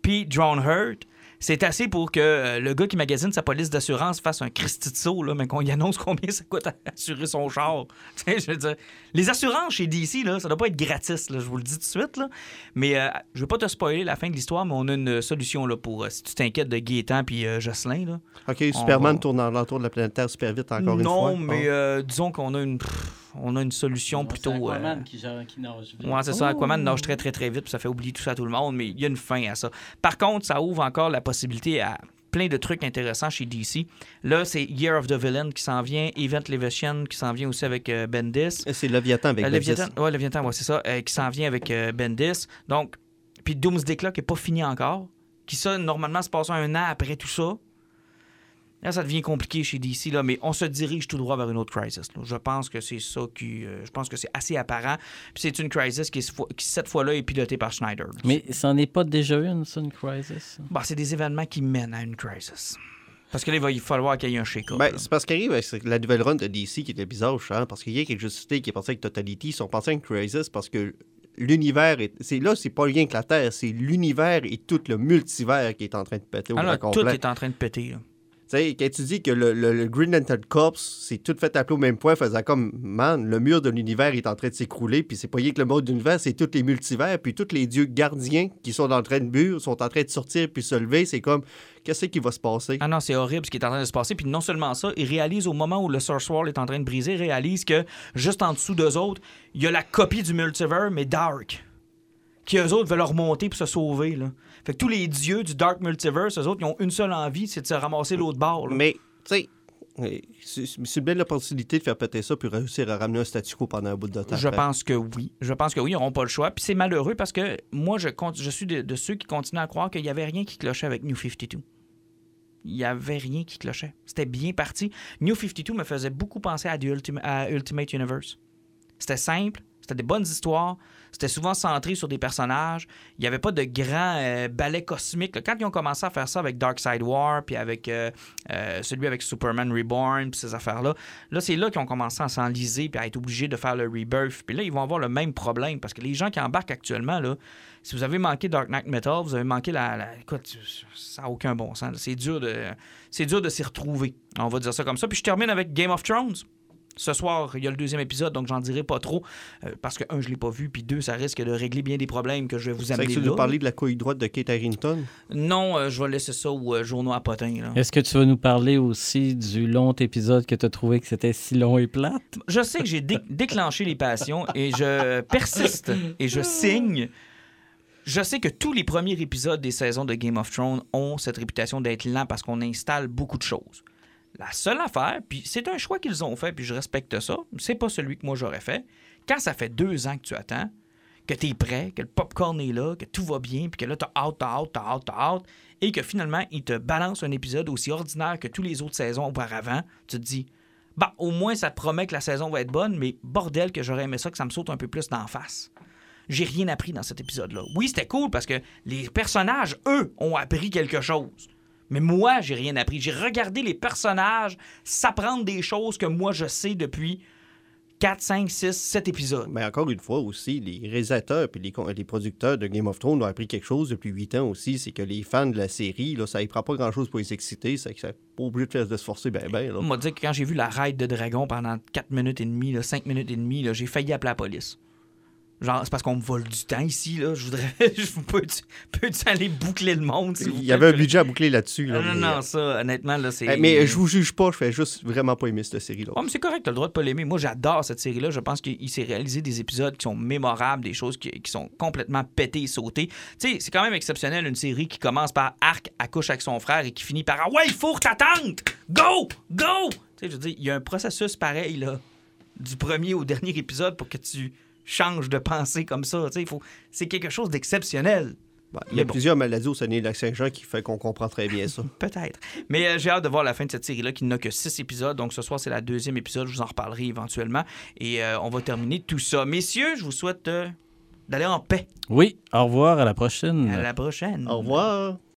puis Drone Hurt, c'est assez pour que euh, le gars qui magasine sa police d'assurance fasse un Christy de saut, là, mais qu'on y annonce combien ça coûte à assurer son char. Je veux dire, les assurances chez DC, là, ça doit pas être gratis, là, je vous le dis tout de suite. Là. Mais euh, je veux pas te spoiler la fin de l'histoire, mais on a une solution là, pour euh, si tu t'inquiètes de Gaétan puis euh, Jocelyn. Là. OK, Superman va- tourne dans l'entour de la planète Terre super vite encore une fois. non, mais euh, disons qu'on a une, pff, on a une solution plutôt. C'est euh, Aquaman qui, qui nage vite. Ouais, c'est ça. Aquaman nage très, très, très vite, puis ça fait oublier tout ça à tout le monde, mais il y a une fin à ça. Par contre, ça ouvre encore la possibilité à plein de trucs intéressants chez DC. Là, c'est Year of the Villain qui s'en vient, Event Leviathan qui s'en vient aussi avec euh, Bendis. C'est Leviathan avec Euh, Bendis. Leviathan, ouais, Leviathan, ouais, c'est ça, euh, qui s'en vient avec euh, Bendis. Donc, puis Doomsday Clock n'est pas fini encore, qui ça, normalement, se passe un an après tout ça. Là, ça devient compliqué chez DC, là, mais on se dirige tout droit vers une autre crisis. là. Je pense que c'est ça qui. euh, je pense que c'est assez apparent. Puis c'est une crisis qui, est- qui, cette fois-là, est pilotée par Schneider. Mais c'en est pas déjà une, ça, une crisis? Bah, c'est des événements qui mènent à une crisis. Parce que là, il va y falloir qu'il y ait un shake-up. Ben, c'est parce qu'arrive avec la nouvelle run de DC qui était bizarre, je sens, parce qu'il y a quelque chose qui est passé avec Totality, ils sont passés à une crisis parce que l'univers est. C'est là, c'est pas rien que la Terre, c'est l'univers et tout le multivers qui est en train de péter au Alors, grand tout complet. est en train de péter. là. Quand tu dis que le, Green Lantern Corps, c'est tout fait appeler au même point, faisant comme, man, le mur de l'univers est en train de s'écrouler, puis c'est pas rien que le mode d'univers, c'est tous les multivers, puis tous les dieux gardiens qui sont en train de mur sont en train de sortir puis se lever, c'est comme, qu'est-ce qui va se passer? Ah non, c'est horrible ce qui est en train de se passer. Puis non seulement ça, ils réalisent au moment où le Source Wall est en train de briser, ils réalisent que juste en dessous d'eux autres, il y a la copie du multivers, mais dark. Qui eux autres veulent remonter pour se sauver. Là. Fait que tous les dieux du Dark Multiverse, eux autres, ils ont une seule envie, c'est de se ramasser l'autre bord. là. Mais, tu sais, c'est une belle opportunité de faire péter ça puis réussir à ramener un statu quo pendant un bout de temps. Je après. pense que oui. Je pense que oui, ils n'auront pas le choix. Puis c'est malheureux parce que moi, je, suis de, de ceux qui continuent à croire qu'il n'y avait rien qui clochait avec New 52. Il n'y avait rien qui clochait. C'était bien parti. New 52 me faisait beaucoup penser à, du Ultima- à Ultimate Universe. C'était simple, c'était des bonnes histoires, c'était souvent centré sur des personnages. Il n'y avait pas de grand euh, ballet cosmique. Quand ils ont commencé à faire ça avec Dark Side War, puis avec euh, euh, celui avec Superman Reborn, puis ces affaires-là, Là, c'est là qu'ils ont commencé à s'enliser puis à être obligés de faire le rebirth. Puis là, ils vont avoir le même problème parce que les gens qui embarquent actuellement, là, si vous avez manqué Dark Knight Metal, vous avez manqué la. la- écoute, ça n'a aucun bon sens. C'est dur de, c'est dur de s'y retrouver. On va dire ça comme ça. Puis je termine avec Game of Thrones. Ce soir, il y a le deuxième épisode, donc j'en dirai pas trop. euh, parce que, un, je l'ai pas vu, puis deux, ça risque de régler bien des problèmes que je vais vous C'est amener que tu nous parler de la couille droite de Kate Harrington? Non, euh, je vais laisser ça au euh, journaux à potin. Est-ce que tu vas nous parler aussi du long épisode que tu as trouvé que c'était si long et plate? je sais que j'ai dé- déclenché les passions et je persiste et je signe. Je sais que tous les premiers épisodes des saisons de Game of Thrones ont cette réputation d'être lents parce qu'on installe beaucoup de choses. La seule affaire, puis c'est un choix qu'ils ont fait, puis je respecte ça, c'est pas celui que moi j'aurais fait. Quand ça fait deux ans que tu attends, que tu es prêt, que le popcorn est là, que tout va bien, puis que là, tu as hâte, t'as hâte, t'as hâte, t'as hâte, et que finalement, ils te balancent un épisode aussi ordinaire que tous les autres saisons auparavant, tu te dis, bah, au moins, ça te promet que la saison va être bonne, mais bordel que j'aurais aimé ça, que ça me saute un peu plus d'en face. J'ai rien appris dans cet épisode-là. Oui, c'était cool parce que les personnages, eux, ont appris quelque chose. Mais moi, j'ai rien appris. J'ai regardé les personnages s'apprendre des choses que moi, je sais depuis 4, 5, 6, 7 épisodes. Mais encore une fois aussi, les réalisateurs et les, les producteurs de Game of Thrones ont appris quelque chose depuis huit ans aussi, c'est que les fans de la série, là, ça ne prend pas grand-chose pour les exciter, c'est que c'est pas obligé de, faire, de se forcer ben ben. là. On m'a dit que quand j'ai vu la raid de dragon pendant 4 minutes et demie, là, 5 minutes et demie, j'ai failli appeler la police. Genre, c'est parce qu'on me vole du temps ici, là. Je voudrais. Je peux-tu peux-tu aller boucler le monde, s'il vous Il y plaît? avait un budget à boucler là-dessus. Là, Non, non, mais, non, ça, honnêtement, là, c'est. euh, mais je vous juge pas, je fais juste vraiment pas aimer cette série-là. Ouais, mais c'est correct, t'as le droit de pas l'aimer. Moi, j'adore cette série-là. Je pense qu'il s'est réalisé des épisodes qui sont mémorables, des choses qui, qui sont complètement pétées et sautées. Tu sais, c'est quand même exceptionnel une série qui commence par Arc accouche avec son frère et qui finit par Ah ouais, il faut que ta tante! Go! Go! Tu sais, je veux dire, il y a un processus pareil, là, du premier au dernier épisode pour que tu change de pensée comme ça. Tu sais, il faut... C'est quelque chose d'exceptionnel. Il y a bon. plusieurs maladies au Saguenay lac saint jean qui fait qu'on comprend très bien ça. Peut-être. Mais euh, j'ai hâte de voir la fin de cette série-là qui n'a que six épisodes. Donc ce soir, c'est la deuxième épisode. Je vous en reparlerai éventuellement. Et euh, on va terminer tout ça. Messieurs, je vous souhaite euh, d'aller en paix. Oui, au revoir, à la prochaine. À la prochaine. Au revoir.